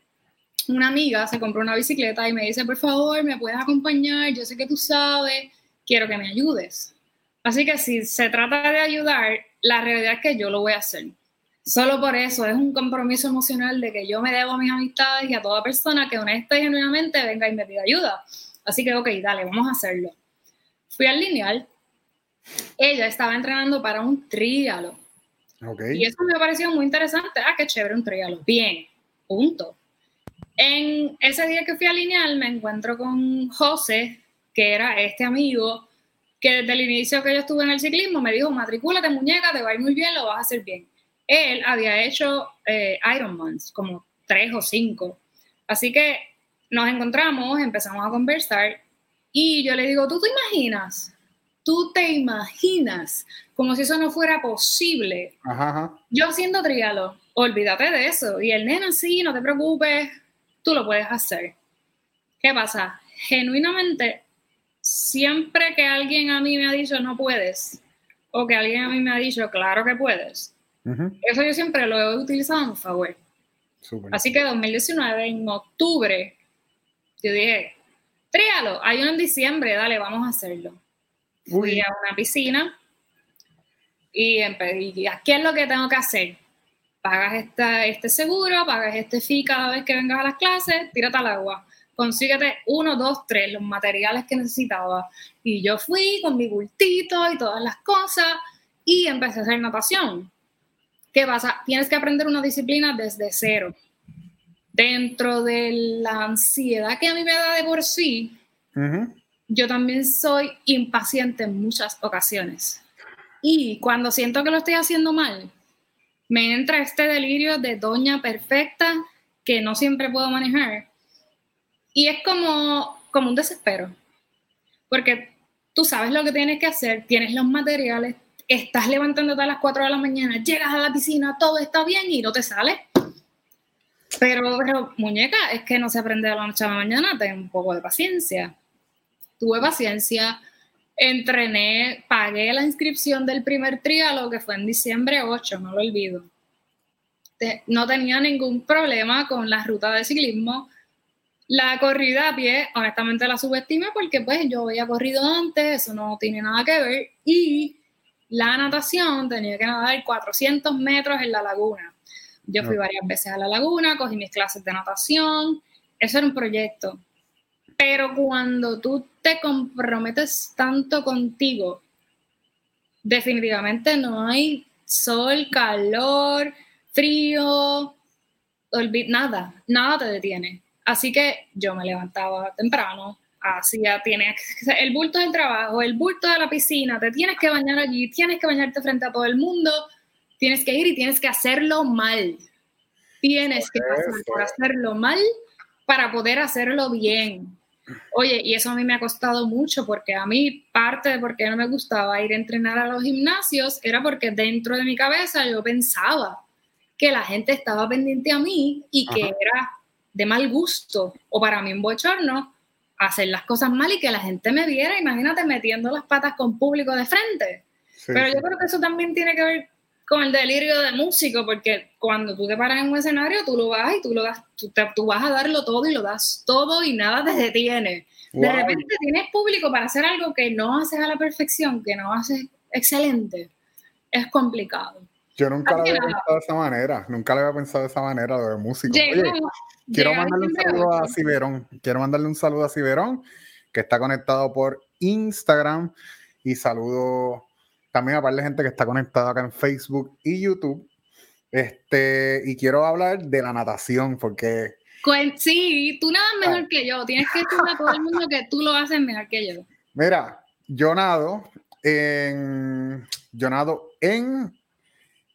una amiga se compró una bicicleta y me dice, por favor, me puedes acompañar, yo sé que tú sabes, quiero que me ayudes. Así que si se trata de ayudar, la realidad es que yo lo voy a hacer. Solo por eso es un compromiso emocional de que yo me debo a mis amistades y a toda persona que honesta y genuinamente venga y me pida ayuda. Así que, ok, dale, vamos a hacerlo. Fui al lineal. Ella estaba entrenando para un trialo. Okay. Y eso me pareció muy interesante. Ah, qué chévere un trialo. Bien, punto. En ese día que fui al lineal me encuentro con José, que era este amigo que desde el inicio que yo estuve en el ciclismo me dijo, matricúlate muñeca, te va a ir muy bien, lo vas a hacer bien él había hecho eh, Ironmans, como tres o cinco. Así que nos encontramos, empezamos a conversar y yo le digo, ¿tú te imaginas? ¿Tú te imaginas? Como si eso no fuera posible. Yo haciendo trialo, olvídate de eso. Y el nena, sí, no te preocupes, tú lo puedes hacer. ¿Qué pasa? Genuinamente, siempre que alguien a mí me ha dicho no puedes, o que alguien a mí me ha dicho claro que puedes, eso yo siempre lo he utilizado a mi favor. Así que 2019, en octubre, yo dije, tríalo, hay uno en diciembre, dale, vamos a hacerlo. Fui a una piscina y, y ¿qué es lo que tengo que hacer? Pagas esta, este seguro, pagas este fee cada vez que vengas a las clases, tírate al agua. Consíguete uno, dos, tres, los materiales que necesitaba. Y yo fui con mi bultito y todas las cosas y empecé a hacer natación. ¿Qué pasa? Tienes que aprender una disciplina desde cero. Dentro de la ansiedad que a mí me da de por sí, yo también soy impaciente en muchas ocasiones. Y cuando siento que lo estoy haciendo mal, me entra este delirio de doña perfecta que no siempre puedo manejar. Y es como, como un desespero. Porque tú sabes lo que tienes que hacer, tienes los materiales, estás levantándote a las 4 de la mañana, llegas a la piscina, todo está bien y no te sale. Pero, pero, muñeca, es que no se aprende de la noche a la mañana, ten un poco de paciencia. Tuve paciencia, Entrené, pagué la inscripción del primer trialo, que fue en diciembre 8, no lo olvido. no tenía ningún problema con la ruta de ciclismo. La corrida a pie, honestamente la subestimé porque pues yo había corrido antes, eso no tiene nada que ver. Y la natación tenía que nadar 400 metros en la laguna. Yo fui varias veces a la laguna, cogí mis clases de natación, eso era un proyecto. Pero cuando tú te comprometes tanto contigo, definitivamente no hay sol, calor, frío, nada, nada te detiene. Así que yo me levantaba temprano, hacía, tienes el bulto del trabajo, el bulto de la piscina, te tienes que bañar allí, tienes que bañarte frente a todo el mundo, tienes que ir y tienes que hacerlo mal. Tienes que pasar por hacerlo mal para poder hacerlo bien. Oye, y eso a mí me ha costado mucho porque a mí parte de por qué no me gustaba ir a entrenar a los gimnasios era porque dentro de mi cabeza yo pensaba que la gente estaba pendiente a mí y que era de mal gusto o para mí un bochorno hacer las cosas mal y que la gente me viera, imagínate metiendo las patas con público de frente. Pero yo creo que eso también tiene que ver con el delirio de músico, porque cuando tú te paras en un escenario, tú lo vas y tú lo das, tú, vas a darlo todo y lo das todo y nada te detiene. De repente tienes público para hacer algo que no haces a la perfección, que no haces excelente. Es complicado. Yo nunca lo había pensado de esa manera, nunca lo había pensado de esa manera, de músico. quiero mandarle un saludo a Ciberón, quiero mandarle un saludo a Ciberón, que está conectado por Instagram, y saludo también a par de gente que está conectada acá en Facebook y YouTube. Este, y quiero hablar de la natación, porque... Sí, tú nadas mejor que yo. Tienes que decirle a todo el mundo que tú lo haces mejor que yo. Mira, yo nado en... Yo nado en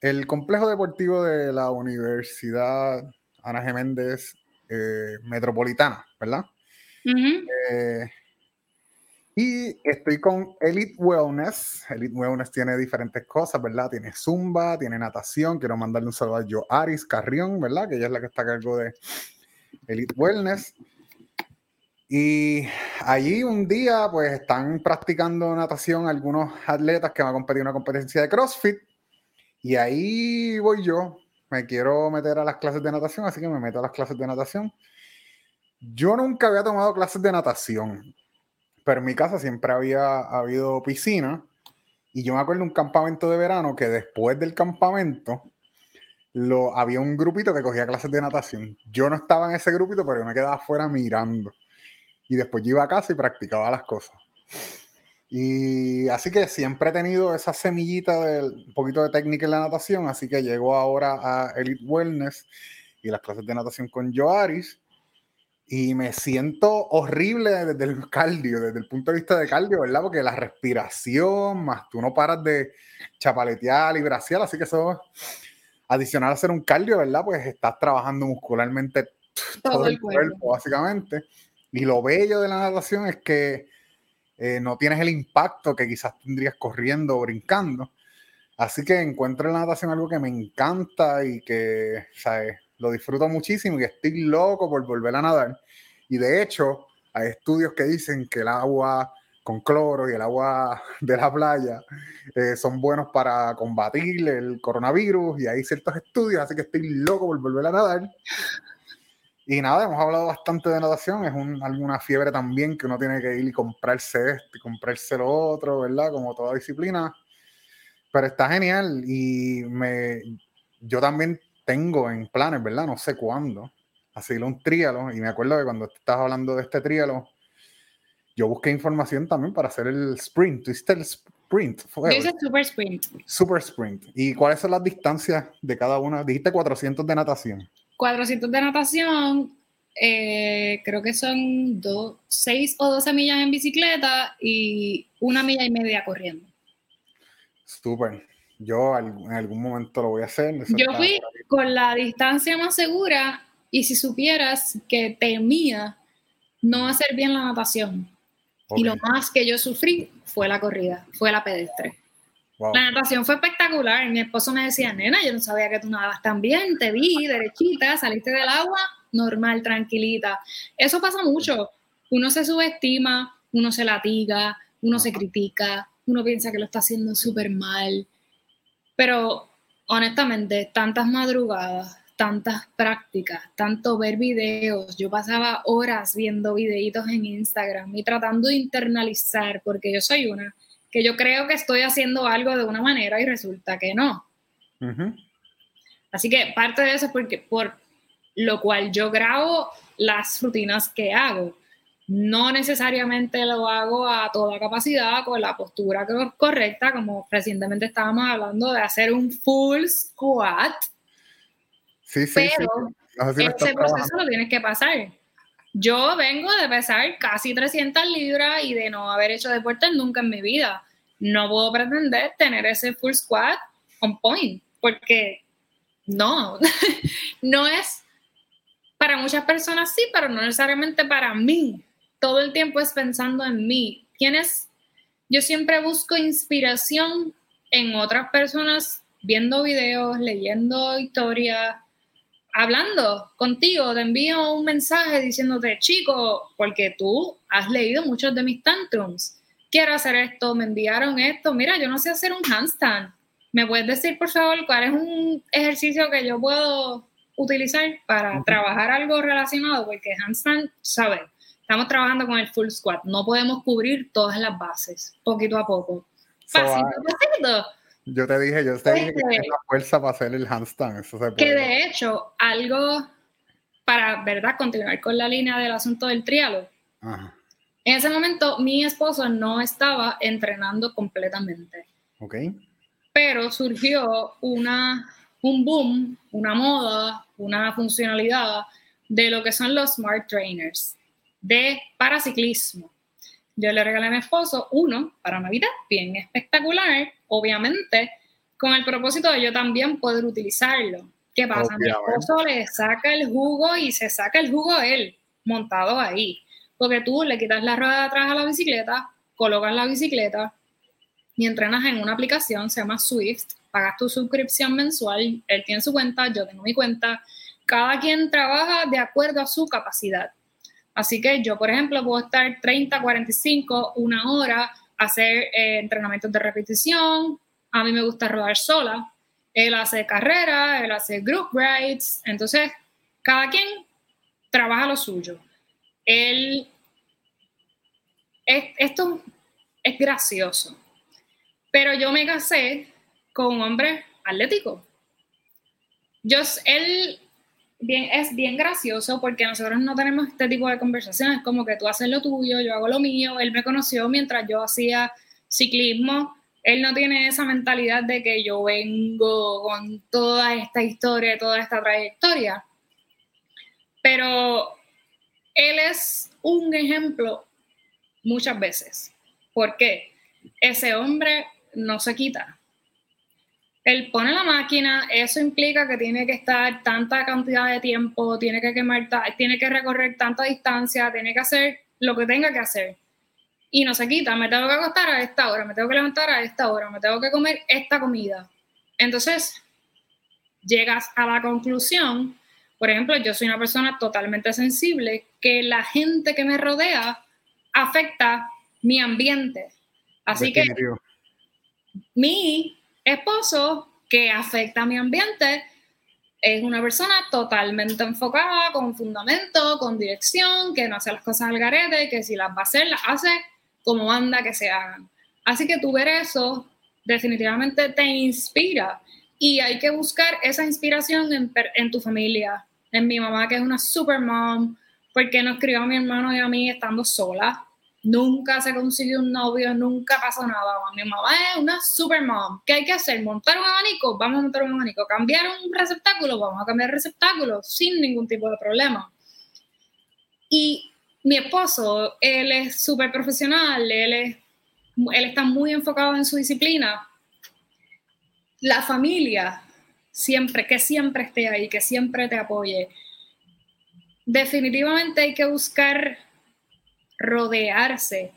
el complejo deportivo de la Universidad Ana Geméndez eh, Metropolitana, ¿verdad? Y estoy con Elite Wellness. Elite Wellness tiene diferentes cosas, ¿verdad? Tiene zumba, tiene natación. Quiero mandarle un saludo a Jo Aris Carrión, ¿verdad? Que ella es la que está a cargo de Elite Wellness. Y allí un día, pues están practicando natación algunos atletas que van a competir en una competencia de CrossFit. Y ahí voy yo. Me quiero meter a las clases de natación, así que me meto a las clases de natación. Yo nunca había tomado clases de natación pero en mi casa siempre había habido piscina. Y yo me acuerdo de un campamento de verano que después del campamento lo, había un grupito que cogía clases de natación. Yo no estaba en ese grupito, pero yo me quedaba afuera mirando. Y después yo iba a casa y practicaba las cosas. Y así que siempre he tenido esa semillita de un poquito de técnica en la natación, así que llego ahora a Elite Wellness y las clases de natación con Joaris y me siento horrible desde el cardio, desde el punto de vista de cardio, ¿verdad? Porque la respiración, más tú no paras de chapaletear y braciar, así que eso, adicional a hacer un cardio, ¿verdad? Pues estás trabajando muscularmente todo, el cuerpo. básicamente. Y lo bello de la natación es que eh, no tienes el impacto que quizás tendrías corriendo o brincando. Así que encuentro en la natación algo que me encanta y que, ¿sabes? Lo disfruto muchísimo y estoy loco por volver a nadar. Y de hecho, hay estudios que dicen que el agua con cloro y el agua de la playa eh, son buenos para combatir el coronavirus y hay ciertos estudios, así que estoy loco por volver a nadar. Y nada, hemos hablado bastante de natación, es un, alguna fiebre también que uno tiene que ir y comprarse esto y comprarse lo otro, ¿verdad? Como toda disciplina. Pero está genial y me, yo también tengo en planes, ¿verdad? No sé cuándo, hacer un trialo. Y me acuerdo que cuando estabas hablando de este trialo, yo busqué información también para hacer el sprint. ¿Tú hiciste el sprint? Dice super sprint. Super sprint. ¿Y cuáles son las distancias de cada una? Dijiste 400 de natación. 400 de natación, eh, creo que son 6 o 12 millas en bicicleta y una milla y media corriendo. Súper. Yo en algún momento lo voy a hacer. Yo fui con la distancia más segura y si supieras que temía no hacer bien la natación. Y lo más que yo sufrí fue la corrida, fue la pedestre. La natación fue espectacular. Mi esposo me decía, nena, yo no sabía que tú nadabas tan bien, te vi derechita, saliste del agua, normal, tranquilita. Eso pasa mucho. Uno se subestima, uno se latiga, uno se critica, uno piensa que lo está haciendo súper mal, pero honestamente, tantas madrugadas, tantas prácticas, tanto ver videos, yo pasaba horas viendo videitos en Instagram y tratando de internalizar, porque yo soy una, que yo creo que estoy haciendo algo de una manera y resulta que no. Así que parte de eso es porque, por lo cual yo grabo las rutinas que hago. No necesariamente lo hago a toda capacidad con la postura correcta, como recientemente estábamos hablando de hacer un full squat. Sí, sí, pero ese proceso lo tienes que pasar. Yo vengo de pesar casi 300 libras y de no haber hecho deporte nunca en mi vida. No puedo pretender tener ese full squat on point, porque no, no es para muchas personas sí, pero no necesariamente para mí. Todo el tiempo es pensando en mí. ¿Quiénes? Yo siempre busco inspiración en otras personas, viendo videos, leyendo historias, hablando contigo. Te envío un mensaje diciéndote, chico, porque tú has leído muchos de mis tantrums. Quiero hacer esto, me enviaron esto. Mira, yo no sé hacer un handstand ¿Me puedes decir, por favor, cuál es un ejercicio que yo puedo utilizar para trabajar algo relacionado? Porque handstand, ¿sabes? Estamos trabajando con el full squat. No podemos cubrir todas las bases, poquito a poco. Ah, yo te dije, yo te dije que tienes la fuerza para hacer el handstand. Que de hecho, algo para, ¿verdad?, continuar con la línea del asunto del trialo. En ese momento, mi esposo no estaba entrenando completamente. Ok pero surgió una, un boom, una moda, una funcionalidad de lo que son los smart trainers de paraciclismo. Yo le regalé a mi esposo uno para Navidad, bien espectacular, obviamente, con el propósito de yo también poder utilizarlo. ¿Qué pasa? Mi esposo le saca el jugo y se saca el jugo él, montado ahí. Porque tú le quitas la rueda de atrás a la bicicleta, colocas la bicicleta, y entrenas en una aplicación, se llama Swift, pagas tu suscripción mensual, él tiene su cuenta, yo tengo mi cuenta, cada quien trabaja de acuerdo a su capacidad. Así que yo, por ejemplo, puedo estar 30, 45, una hora, hacer eh, entrenamientos de repetición, a mí me gusta rodar sola, él hace carrera, él hace group rides, entonces cada quien trabaja lo suyo. Él, esto es gracioso pero yo me casé con un hombre atlético. Yo, él bien, es bien gracioso porque nosotros no tenemos este tipo de conversaciones, como que tú haces lo tuyo, yo hago lo mío. Él me conoció mientras yo hacía ciclismo. Él no tiene esa mentalidad de que yo vengo con toda esta historia, toda esta trayectoria. Pero él es un ejemplo muchas veces. ¿Por qué? Ese hombre no se quita. Él pone la máquina, eso implica que tiene que estar tanta cantidad de tiempo, tiene que quemar, tiene que recorrer tanta distancia, tiene que hacer lo que tenga que hacer. Y no se quita, me tengo que acostar a esta hora, me tengo que levantar a esta hora, me tengo que comer esta comida. Entonces, llegas a la conclusión, por ejemplo, yo soy una persona totalmente sensible, que la gente que me rodea afecta mi ambiente. Así que mi esposo, que afecta a mi ambiente, es una persona totalmente enfocada, con fundamento, con dirección, que no hace las cosas al garete, que si las va a hacer, las hace como manda que se hagan. Así que tú ver eso definitivamente te inspira y hay que buscar esa inspiración en, en tu familia. En mi mamá, que es una super mom, porque nos crió a mi hermano y a mí estando sola nunca se consiguió un novio, nunca pasó nada. Mi mamá es una super mom. ¿Qué hay que hacer? ¿Montar un abanico? Vamos a montar un abanico. ¿Cambiar un receptáculo? Vamos a cambiar receptáculo sin ningún tipo de problema. Y mi esposo, él es súper profesional, él, es, él está muy enfocado en su disciplina. La familia, siempre, que siempre esté ahí, que siempre te apoye. Definitivamente hay que buscar rodearse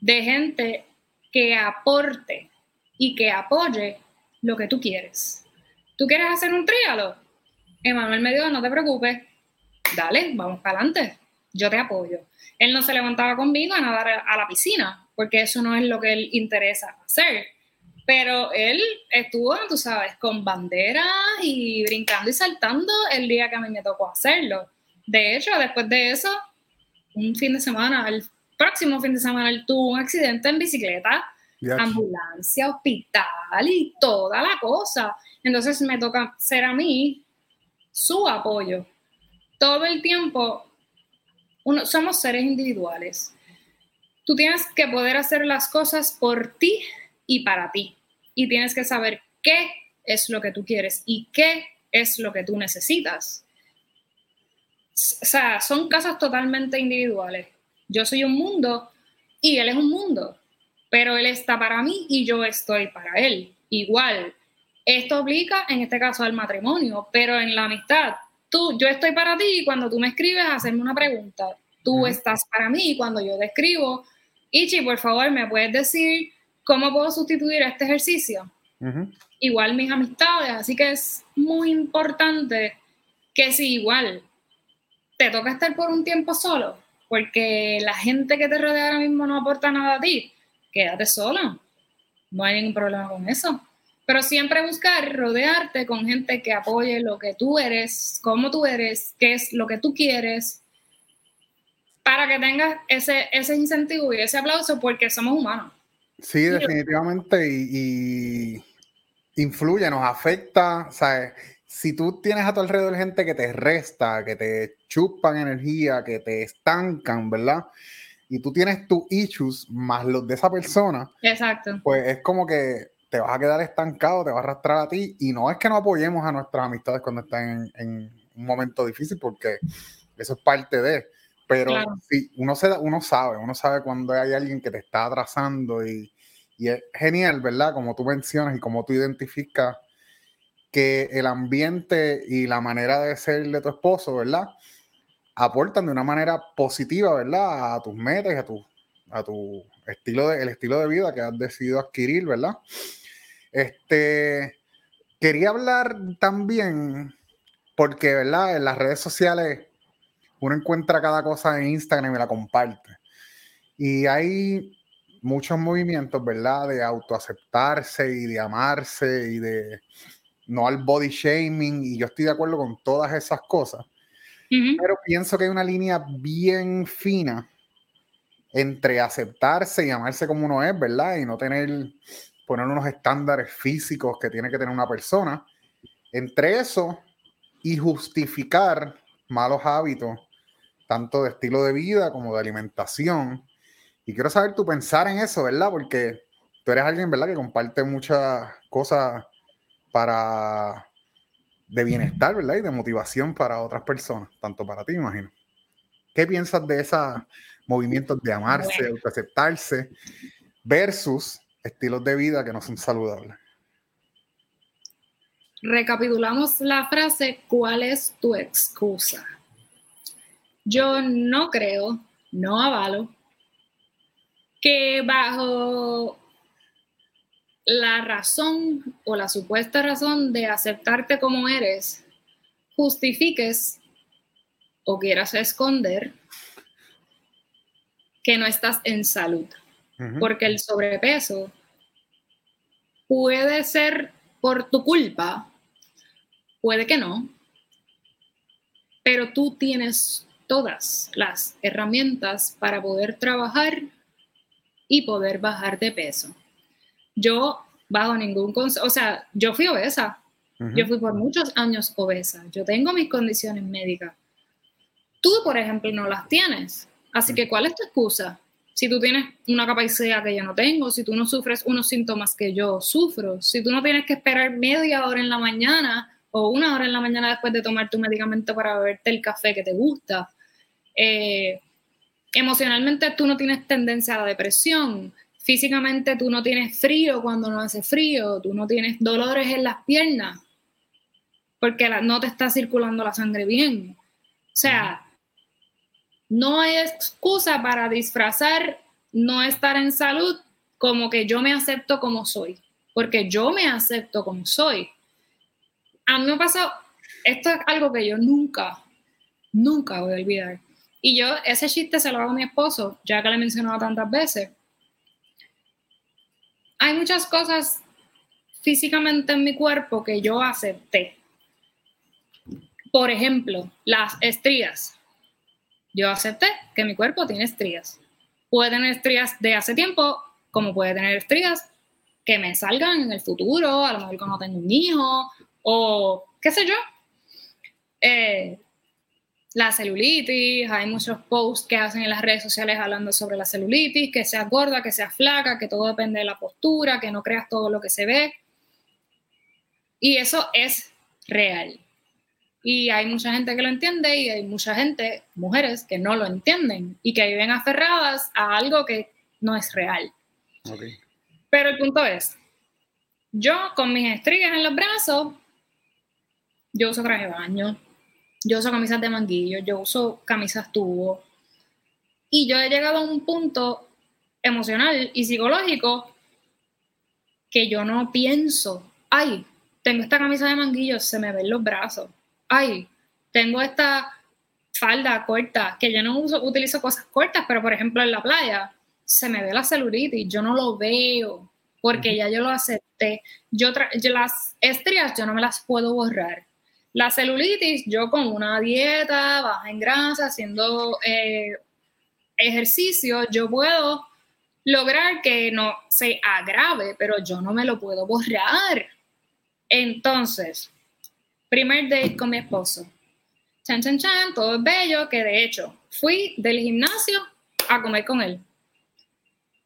de gente que aporte y que apoye lo que tú quieres. ¿Tú quieres hacer un trialo? Emanuel me dijo, no te preocupes, dale, vamos para adelante, yo te apoyo. Él no se levantaba conmigo a nadar a la piscina, porque eso no es lo que él interesa hacer. Pero él estuvo, tú sabes, con banderas y brincando y saltando el día que a mí me tocó hacerlo. De hecho, después de eso, un fin de semana, el próximo fin de semana, él tuvo un accidente en bicicleta, ambulancia, hospital y toda la cosa. Entonces me toca ser a mí su apoyo. Todo el tiempo, uno, somos seres individuales. Tú tienes que poder hacer las cosas por ti y para ti. Y tienes que saber qué es lo que tú quieres y qué es lo que tú necesitas. O sea, son casos totalmente individuales. Yo soy un mundo y él es un mundo, pero él está para mí y yo estoy para él. Igual, esto aplica en este caso al matrimonio, pero en la amistad, tú, yo estoy para ti y cuando tú me escribes, hacerme una pregunta. Tú estás para mí cuando yo te escribo, Ichi, por favor, ¿me puedes decir ¿Cómo puedo sustituir este ejercicio? Igual mis amistades, así que es muy importante que si igual te toca estar por un tiempo solo, porque la gente que te rodea ahora mismo no aporta nada a ti, quédate solo. No hay ningún problema con eso. Pero siempre buscar rodearte con gente que apoye lo que tú eres, cómo tú eres, qué es lo que tú quieres, para que tengas ese, ese incentivo y ese aplauso porque somos humanos. Sí, definitivamente, y, influye, nos afecta, ¿sabes? Si tú tienes a tu alrededor gente que te resta, que te chupan energía, que te estancan, ¿verdad? Y tú tienes tus issues más los de esa persona, Exacto. pues es como que te vas a quedar estancado, te va a arrastrar a ti, y no es que no apoyemos a nuestras amistades cuando están en, un momento difícil, porque eso es parte de, pero sí, uno, se, uno sabe, uno sabe cuando hay alguien que te está atrasando y, y es genial, ¿verdad? Como tú mencionas y como tú identificas que el ambiente y la manera de ser de tu esposo, ¿verdad? Aportan de una manera positiva, ¿verdad? A tus metas y a tu, a tu estilo de, el estilo de vida que has decidido adquirir, ¿verdad? Este, quería hablar también, porque, ¿verdad? En las redes sociales uno encuentra cada cosa en Instagram y la comparte. Y hay muchos movimientos, ¿verdad? De autoaceptarse y de amarse y de no al body shaming. Y yo estoy de acuerdo con todas esas cosas. Pero pienso que hay una línea bien fina entre aceptarse y amarse como uno es, ¿verdad? Y no tener, poner unos estándares físicos que tiene que tener una persona. Entre eso y justificar malos hábitos tanto de estilo de vida como de alimentación. Y quiero saber tu pensar en eso, ¿verdad? Porque tú eres alguien, ¿verdad? Que comparte muchas cosas para de bienestar, ¿verdad? Y de motivación para otras personas, tanto para ti, imagino. ¿Qué piensas de esos movimientos de amarse, de aceptarse, versus estilos de vida que no son saludables? Recapitulamos la frase, ¿cuál es tu excusa? Yo no creo, no avalo, que bajo la razón o la supuesta razón de aceptarte como eres, justifiques o quieras esconder que no estás en salud. Porque el sobrepeso puede ser por tu culpa, puede que no, pero tú tienes todas las herramientas para poder trabajar y poder bajar de peso. Yo, bajo ningún consejo, o sea, yo fui obesa, yo fui por muchos años obesa, yo tengo mis condiciones médicas. Tú, por ejemplo, no las tienes. Así que, ¿cuál es tu excusa? Si tú tienes una capacidad que yo no tengo, si tú no sufres unos síntomas que yo sufro, si tú no tienes que esperar media hora en la mañana o una hora en la mañana después de tomar tu medicamento para beberte el café que te gusta, eh, emocionalmente tú no tienes tendencia a la depresión, físicamente tú no tienes frío cuando no hace frío, tú no tienes dolores en las piernas porque no te está circulando la sangre bien. O sea, no hay excusa para disfrazar no estar en salud como que yo me acepto como soy, porque yo me acepto como soy. A mí me pasó, esto es algo que yo nunca, nunca voy a olvidar. Y yo ese chiste se lo hago a mi esposo, ya que le he mencionado tantas veces. Hay muchas cosas físicamente en mi cuerpo que yo acepté. Por ejemplo, las estrías. Yo acepté que mi cuerpo tiene estrías. Puede tener estrías de hace tiempo, como puede tener estrías que me salgan en el futuro, a lo mejor cuando tengo un hijo, o qué sé yo. Eh, la celulitis, hay muchos posts que hacen en las redes sociales hablando sobre la celulitis, que sea gorda, que sea flaca, que todo depende de la postura, que no creas todo lo que se ve. Y eso es real. Y hay mucha gente que lo entiende y hay mucha gente, mujeres, que no lo entienden y que viven aferradas a algo que no es real. Pero el punto es, yo con mis estrías en los brazos, yo uso traje de baño, yo uso camisas de manguillo, yo uso camisas tubo. Y yo he llegado a un punto emocional y psicológico que yo no pienso, ay, tengo esta camisa de manguillo, se me ven los brazos. Ay, tengo esta falda corta, que yo no uso, utilizo cosas cortas, pero por ejemplo en la playa se me ve la celulitis, yo no lo veo, porque ya yo lo acepté. Yo, yo las estrías yo no me las puedo borrar. La celulitis, yo con una dieta baja en grasa, haciendo eh, ejercicio, yo puedo lograr que no se agrave, pero yo no me lo puedo borrar. Entonces, primer date con mi esposo. Chan, chan, chan, todo es bello, que de hecho fui del gimnasio a comer con él.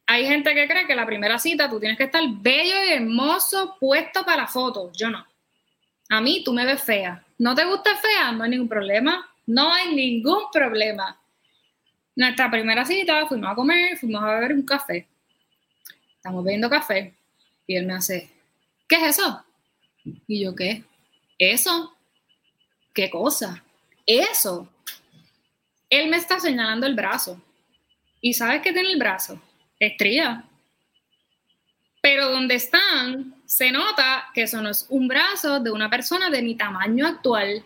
Hay gente que cree que la primera cita tú tienes que estar bello y hermoso, puesto para la foto. Yo no a mí tú me ves fea. ¿No te gusta fea? No hay ningún problema. No hay ningún problema. Nuestra primera cita, fuimos a comer, fuimos a beber un café. Estamos bebiendo café y él me hace, ¿qué es eso? Y yo, ¿qué? ¿Eso? ¿Qué cosa? Eso. Él me está señalando el brazo. ¿Y sabes qué tiene el brazo? Estría. Pero donde están, se nota que eso no es un brazo de una persona de mi tamaño actual.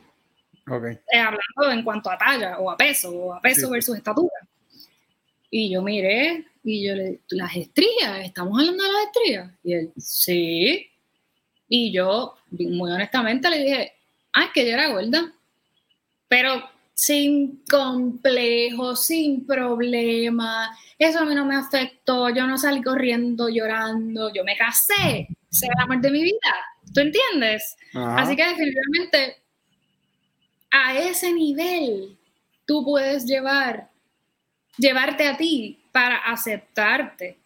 Okay. Eh, hablando en cuanto a talla o a peso, o a peso versus estatura. Y yo miré y yo le las estrías, ¿estamos hablando de las estrías? Y él, sí. Y yo, muy honestamente, le dije, ah, es que yo era gorda. Pero sin complejo, sin problema. Eso a mí no me afectó. Yo no salí corriendo, llorando. Yo me casé. Ese el amor de mi vida. ¿Tú entiendes? Así que definitivamente a ese nivel tú puedes llevar, llevarte a ti para aceptarte.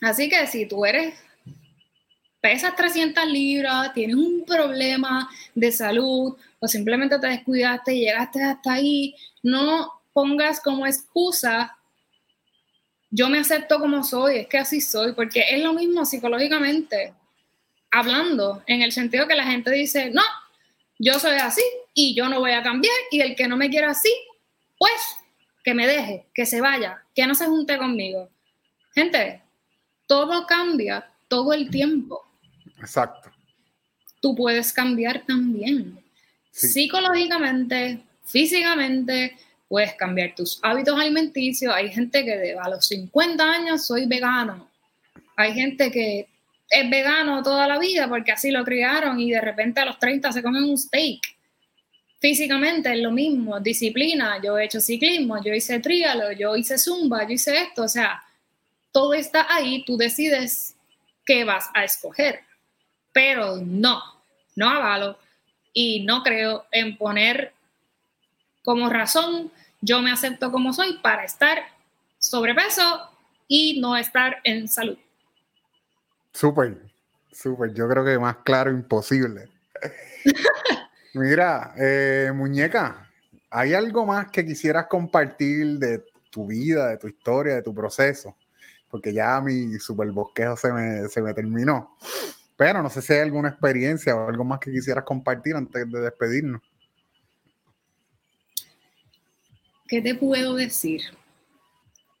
Así que si tú eres pesas 300 libras, tienes un problema de salud o simplemente te descuidaste y llegaste hasta ahí, no pongas como excusa, yo me acepto como soy, es que así soy, porque es lo mismo psicológicamente, hablando, en el sentido que la gente dice, no, yo soy así y yo no voy a cambiar y el que no me quiera así, pues que me deje, que se vaya, que no se junte conmigo. Gente, todo cambia todo el tiempo. Exacto. Tú puedes cambiar también. Psicológicamente, físicamente, puedes cambiar tus hábitos alimenticios. Hay gente que a los 50 años soy vegano. Hay gente que es vegano toda la vida porque así lo criaron y de repente a los 30 se comen un steak. Físicamente es lo mismo, disciplina, yo he hecho ciclismo, yo hice tríalo, yo hice zumba, yo hice esto, o sea, todo está ahí, tú decides qué vas a escoger pero no, no avalo y no creo en poner como razón yo me acepto como soy para estar sobrepeso y no estar en salud. Súper, súper. Yo creo que más claro imposible. Mira, eh, muñeca, ¿hay algo más que quisieras compartir de tu vida, de tu historia, de tu proceso? Porque ya mi super bosquejo se me, se me terminó. Pero no sé si hay alguna experiencia o algo más que quisieras compartir antes de despedirnos. ¿Qué te puedo decir?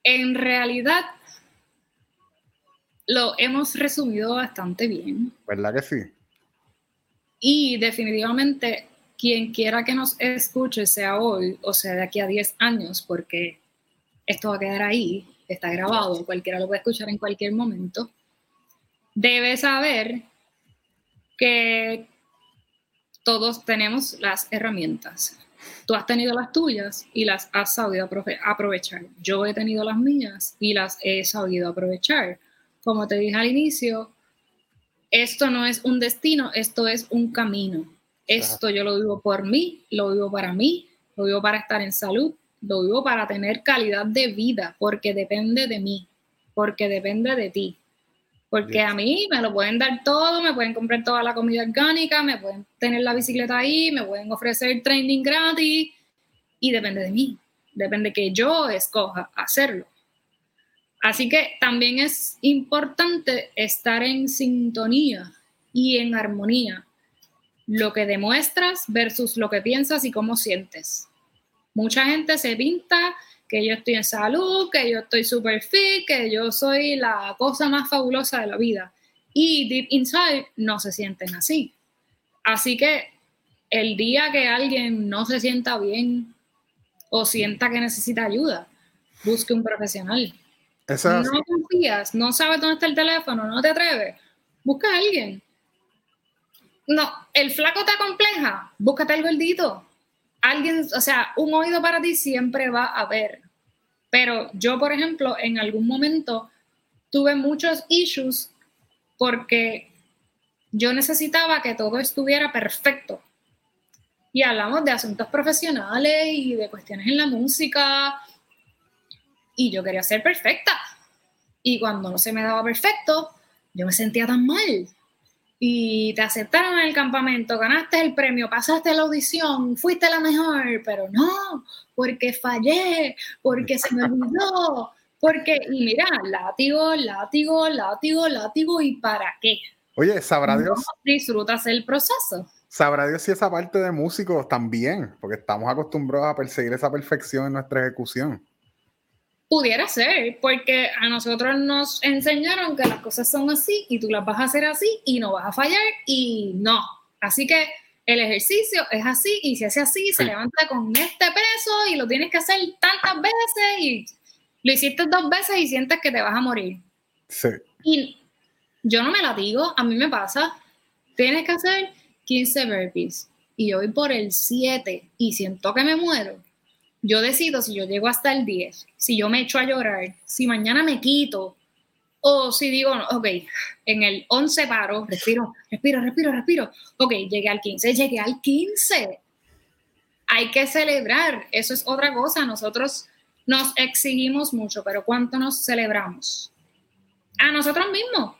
En realidad, lo hemos resumido bastante bien. ¿Verdad que sí? Y definitivamente, quien quiera que nos escuche, sea hoy o sea de aquí a 10 años, porque esto va a quedar ahí, está grabado, cualquiera lo puede escuchar en cualquier momento debe saber que todos tenemos las herramientas. Tú has tenido las tuyas y las has sabido aprovechar. Yo he tenido las mías y las he sabido aprovechar. Como te dije al inicio, esto no es un destino, esto es un camino. Esto yo lo vivo por mí, lo vivo para mí, lo vivo para estar en salud, lo vivo para tener calidad de vida, porque depende de mí, porque depende de ti. Porque a mí me lo pueden dar todo, me pueden comprar toda la comida orgánica, me pueden tener la bicicleta ahí, me pueden ofrecer training gratis y depende de mí, depende que yo escoja hacerlo. Así que también es importante estar en sintonía y en armonía. Lo que demuestras versus lo que piensas y cómo sientes. Mucha gente se pinta que yo estoy en salud, que yo estoy super fit, que yo soy la cosa más fabulosa de la vida. Y deep inside no se sienten así. Así que el día que alguien no se sienta bien o sienta que necesita ayuda, busque un profesional. No confías, no sabes dónde está el teléfono, no te atreves, busca a alguien. No, el flaco te compleja, búscate el gordito alguien, o sea, un oído para ti siempre va a haber. Pero yo, por ejemplo, en algún momento tuve muchos issues porque yo necesitaba que todo estuviera perfecto. Y hablamos de asuntos profesionales y de cuestiones en la música. Y yo quería ser perfecta. Y cuando no se me daba perfecto, yo me sentía tan mal y te aceptaron en el campamento, ganaste el premio, pasaste la audición, fuiste la mejor, pero no, porque fallé, porque se me olvidó, porque, y mira, látigo, látigo, látigo, látigo, ¿y para qué? Oye, sabrá Dios. disfrutas el proceso. Sabrá Dios si esa parte de músicos también, porque estamos acostumbrados a perseguir esa perfección en nuestra ejecución. Pudiera ser, porque a nosotros nos enseñaron que las cosas son así y tú las vas a hacer así y no vas a fallar y no. Así que el ejercicio es así y se hace así, se levanta con este peso y lo tienes que hacer tantas veces y lo hiciste dos veces y sientes que te vas a morir. Sí. Y yo no me la digo, a mí me pasa, tienes que hacer 15 burpees y yo voy por el 7 y siento que me muero yo decido si yo llego hasta el 10, si yo me echo a llorar, si mañana me quito, o si digo, ok, en el 11 paro, respiro, respiro, respiro, respiro, ok, llegué al 15, llegué al 15. Hay que celebrar, eso es otra cosa, nosotros nos exigimos mucho, pero ¿cuánto nos celebramos? A nosotros mismos.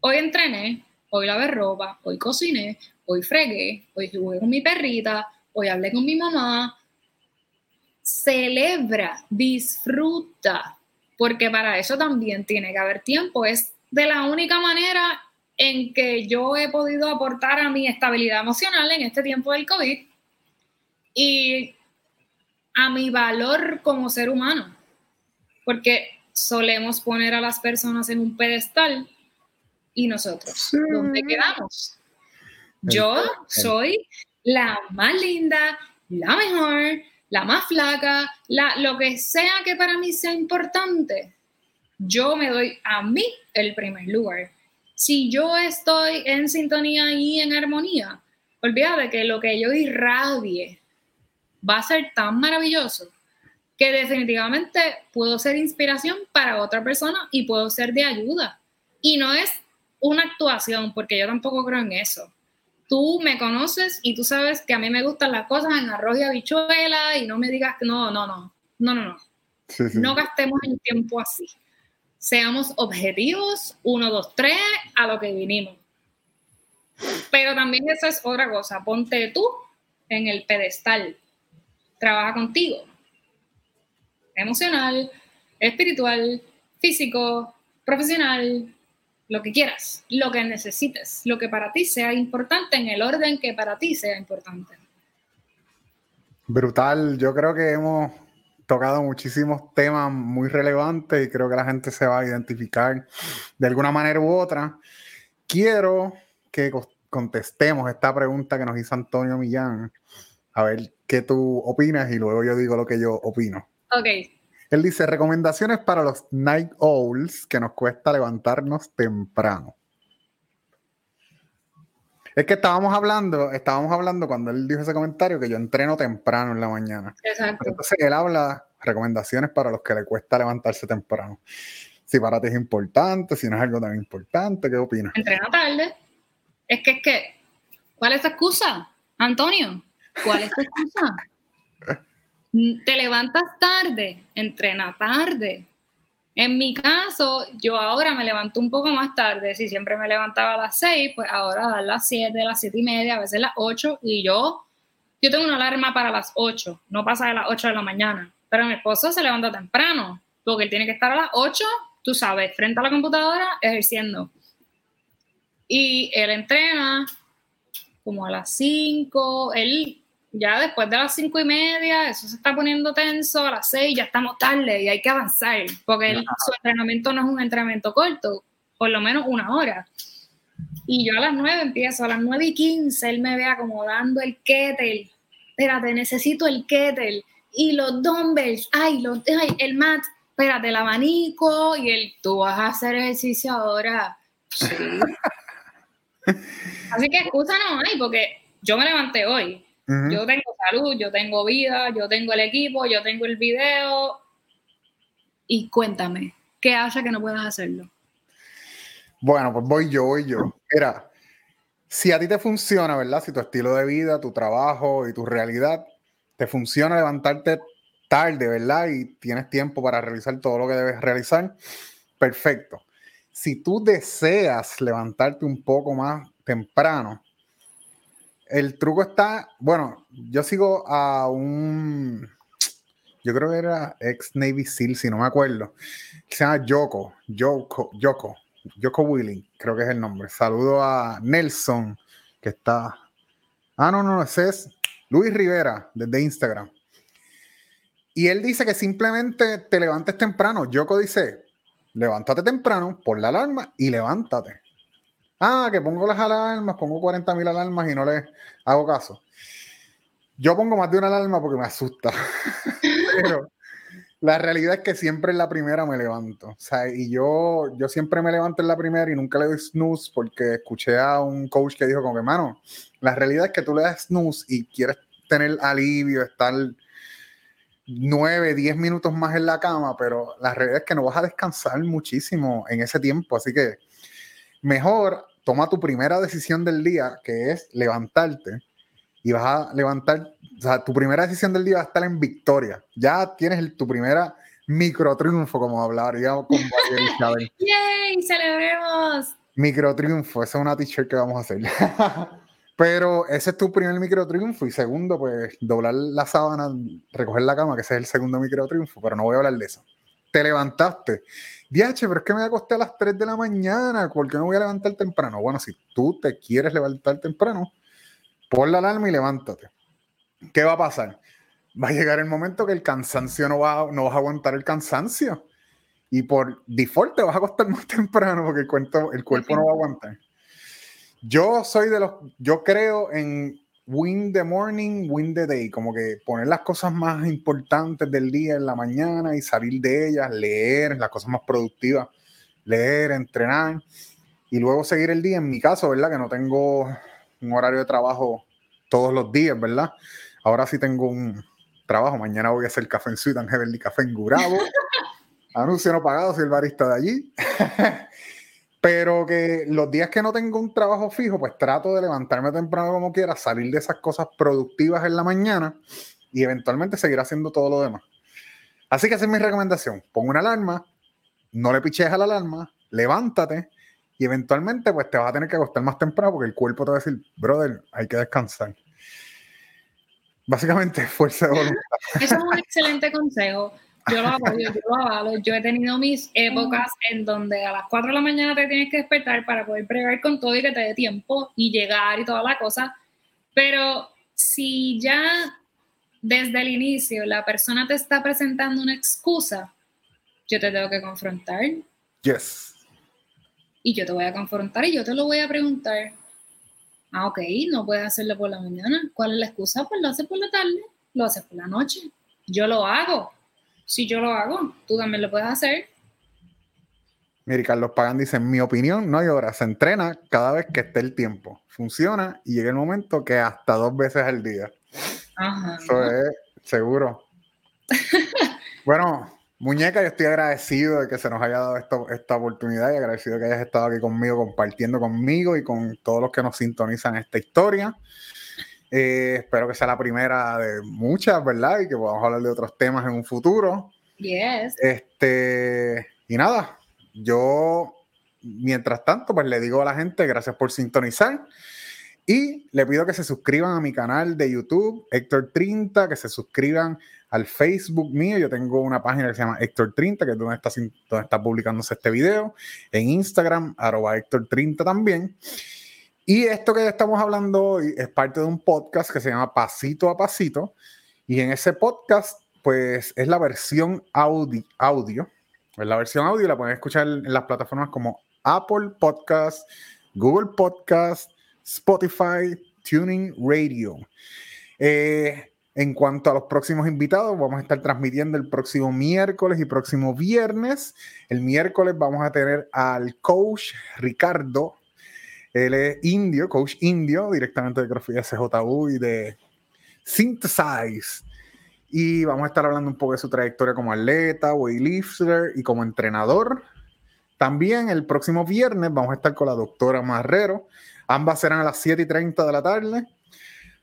Hoy entrené, hoy lavé ropa, hoy cociné, hoy fregué, hoy jugué con mi perrita, hoy hablé con mi mamá, celebra, disfruta, porque para eso también tiene que haber tiempo. Es de la única manera en que yo he podido aportar a mi estabilidad emocional en este tiempo del COVID y a mi valor como ser humano, porque solemos poner a las personas en un pedestal y nosotros, ¿dónde quedamos? Yo soy la más linda, la mejor, la más flaca, la, lo que sea que para mí sea importante, yo me doy a mí el primer lugar. Si yo estoy en sintonía y en armonía, olvídate que lo que yo irradie va a ser tan maravilloso que definitivamente puedo ser inspiración para otra persona y puedo ser de ayuda. Y no es una actuación, porque yo tampoco creo en eso tú me conoces y tú sabes que a mí me gustan las cosas en arroz y habichuela y no me digas que no, no, no, no, no, no. No gastemos el tiempo así. Seamos objetivos, uno, dos, tres, a lo que vinimos. Pero también esa es otra cosa. Ponte tú en el pedestal. Trabaja contigo. Emocional, espiritual, físico, profesional, lo que quieras, lo que necesites, lo que para ti sea importante en el orden que para ti sea importante. Brutal, yo creo que hemos tocado muchísimos temas muy relevantes y creo que la gente se va a identificar de alguna manera u otra. Quiero que contestemos esta pregunta que nos hizo Antonio Millán, a ver qué tú opinas y luego yo digo lo que yo opino. Ok. Él dice, recomendaciones para los night owls que nos cuesta levantarnos temprano. Es que estábamos hablando, estábamos hablando cuando él dijo ese comentario que yo entreno temprano en la mañana. Exacto. Entonces él habla recomendaciones para los que le cuesta levantarse temprano. Si para ti es importante, si no es algo tan importante, ¿qué opinas? Entrena tarde. Es que es que, ¿cuál es tu excusa, Antonio? ¿Cuál es tu excusa? Te levantas tarde, entrena tarde. En mi caso, yo ahora me levanto un poco más tarde. Si siempre me levantaba a las 6, pues ahora a las 7, las 7 y media, a veces las 8. Y yo, yo tengo una alarma para las 8, no pasa de las 8 de la mañana. Pero mi esposo se levanta temprano, porque él tiene que estar a las 8, tú sabes, frente a la computadora, ejerciendo. Y él entrena como a las 5, él ya después de las 5 y media, eso se está poniendo tenso, a las 6 ya estamos tarde y hay que avanzar, porque su entrenamiento no es un entrenamiento corto, por lo menos una hora. Y yo a las 9 empiezo, a las 9 y 15 él me ve acomodando el kettle. Espérate, necesito el kettle y los dumbbells, ay, los, ay, el mat, espérate, el abanico y el, tú vas a hacer ejercicio ahora. Sí. Así que excusa no hay, porque yo me levanté hoy. Yo tengo salud, yo tengo vida, yo tengo el equipo, yo tengo el video. Y cuéntame, ¿qué hace que no puedas hacerlo? Bueno, pues voy yo, voy yo. Mira, si a ti te funciona, ¿verdad? Si tu estilo de vida, tu trabajo y tu realidad te funciona levantarte tarde, ¿verdad? Y tienes tiempo para realizar todo lo que debes realizar, perfecto. Si tú deseas levantarte un poco más temprano, el truco está, bueno, yo sigo a un, yo creo que era ex Navy SEAL, si no me acuerdo, se llama Yoko, Yoko, Yoko, Yoko Willing, creo que es el nombre. Saludo a Nelson, que está, ah, no, no, ese es Luis Rivera, desde Instagram. Y él dice que simplemente te levantes temprano. Yoko dice, levántate temprano, pon la alarma y levántate. Ah, que pongo las alarmas, pongo 40 mil alarmas y no le hago caso. Yo pongo más de una alarma porque me asusta. Pero la realidad es que siempre en la primera me levanto. O sea, y yo, yo siempre me levanto en la primera y nunca le doy snooze porque escuché a un coach que dijo como que, mano, la realidad es que tú le das snooze y quieres tener alivio, estar nueve, diez minutos más en la cama, pero la realidad es que no vas a descansar muchísimo en ese tiempo. Así que mejor toma tu primera decisión del día, que es levantarte, y vas a levantar, o sea, tu primera decisión del día va a estar en victoria. Ya tienes tu primera micro triunfo, como hablaríamos con Isabel. ¡Yay! ¡Celebremos! Micro triunfo, esa es una t-shirt que vamos a hacer. Pero ese es tu primer micro triunfo y segundo, pues doblar la sábana, recoger la cama, que ese es el segundo micro triunfo, pero no voy a hablar de eso. Te levantaste. Diache, pero es que me acosté a las 3 de la mañana, ¿por qué no voy a levantar temprano? Bueno, si tú te quieres levantar temprano, pon la alarma y levántate. ¿Qué va a pasar? Va a llegar el momento que el cansancio no va, vas a aguantar el cansancio. Y por default te vas a acostar más temprano porque el, el cuerpo no va a aguantar. Yo soy de los, yo creo en win the morning, win the day, como que poner las cosas más importantes del día en la mañana y salir de ellas, leer las cosas más productivas, leer, entrenar y luego seguir el día. En mi caso, ¿verdad? Que no tengo un horario de trabajo todos los días, ¿verdad? Ahora sí tengo un trabajo. Mañana voy a hacer café en Sweet and Heavenly Café en Gurabo. Anuncio no pagado, soy el barista de allí. Pero que los días que no tengo un trabajo fijo, pues trato de levantarme temprano como quiera, salir de esas cosas productivas en la mañana y eventualmente seguir haciendo todo lo demás. Así que esa es mi recomendación. Pon una alarma, no le piches a la alarma, levántate y eventualmente pues te vas a tener que acostar más temprano porque el cuerpo te va a decir, brother, hay que descansar. Básicamente, fuerza de voluntad. Eso es un excelente consejo yo lo apoyo, yo lo avalo. Yo he tenido mis épocas en donde a las 4 de la mañana te tienes que despertar para poder pregar con todo y que te dé tiempo y llegar y toda la cosa. Pero si ya desde el inicio la persona te está presentando una excusa, yo te tengo que confrontar. Yes. Y yo te voy a confrontar y yo te lo voy a preguntar. Ah, ok, no puedes hacerlo por la mañana. ¿Cuál es la excusa? Pues lo haces por la tarde, lo haces por la noche. Yo lo hago Si yo lo hago, tú también lo puedes hacer. Mira, Carlos Pagan dice, en mi opinión, no hay hora, se entrena cada vez que esté el tiempo. Funciona y llega el momento que hasta dos veces al día. Ajá. Eso es seguro. bueno, muñeca, yo estoy agradecido de que se nos haya dado esto, esta oportunidad y agradecido que hayas estado aquí conmigo, compartiendo conmigo y con todos los que nos sintonizan esta historia. Eh, espero que sea la primera de muchas, ¿verdad? Y que podamos hablar de otros temas en un futuro. Yes. Este, y nada, yo, mientras tanto, pues le digo a la gente, gracias por sintonizar. Y le pido que se suscriban a mi canal de YouTube, Héctor 30, que se suscriban al Facebook mío. Yo tengo una página que se llama Héctor 30, que es donde está, donde está publicándose este video. En Instagram, arroba Héctor 30 también. Y esto que estamos hablando hoy es parte de un podcast que se llama Pasito a Pasito. Y en ese podcast, pues es la versión audio. audio. Pues la versión audio la pueden escuchar en las plataformas como Apple Podcast, Google Podcast, Spotify, Tuning Radio. Eh, en cuanto a los próximos invitados, vamos a estar transmitiendo el próximo miércoles y próximo viernes. El miércoles vamos a tener al coach Ricardo él es indio, coach indio, directamente de CrossFit SJU y de Synthesize. Y vamos a estar hablando un poco de su trayectoria como atleta, weightlifter y como entrenador. También el próximo viernes vamos a estar con la doctora Marrero. Ambas serán a las 7 y 30 de la tarde.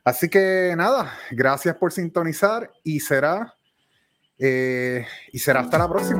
Así que nada, gracias por sintonizar y será, eh, y será hasta la próxima.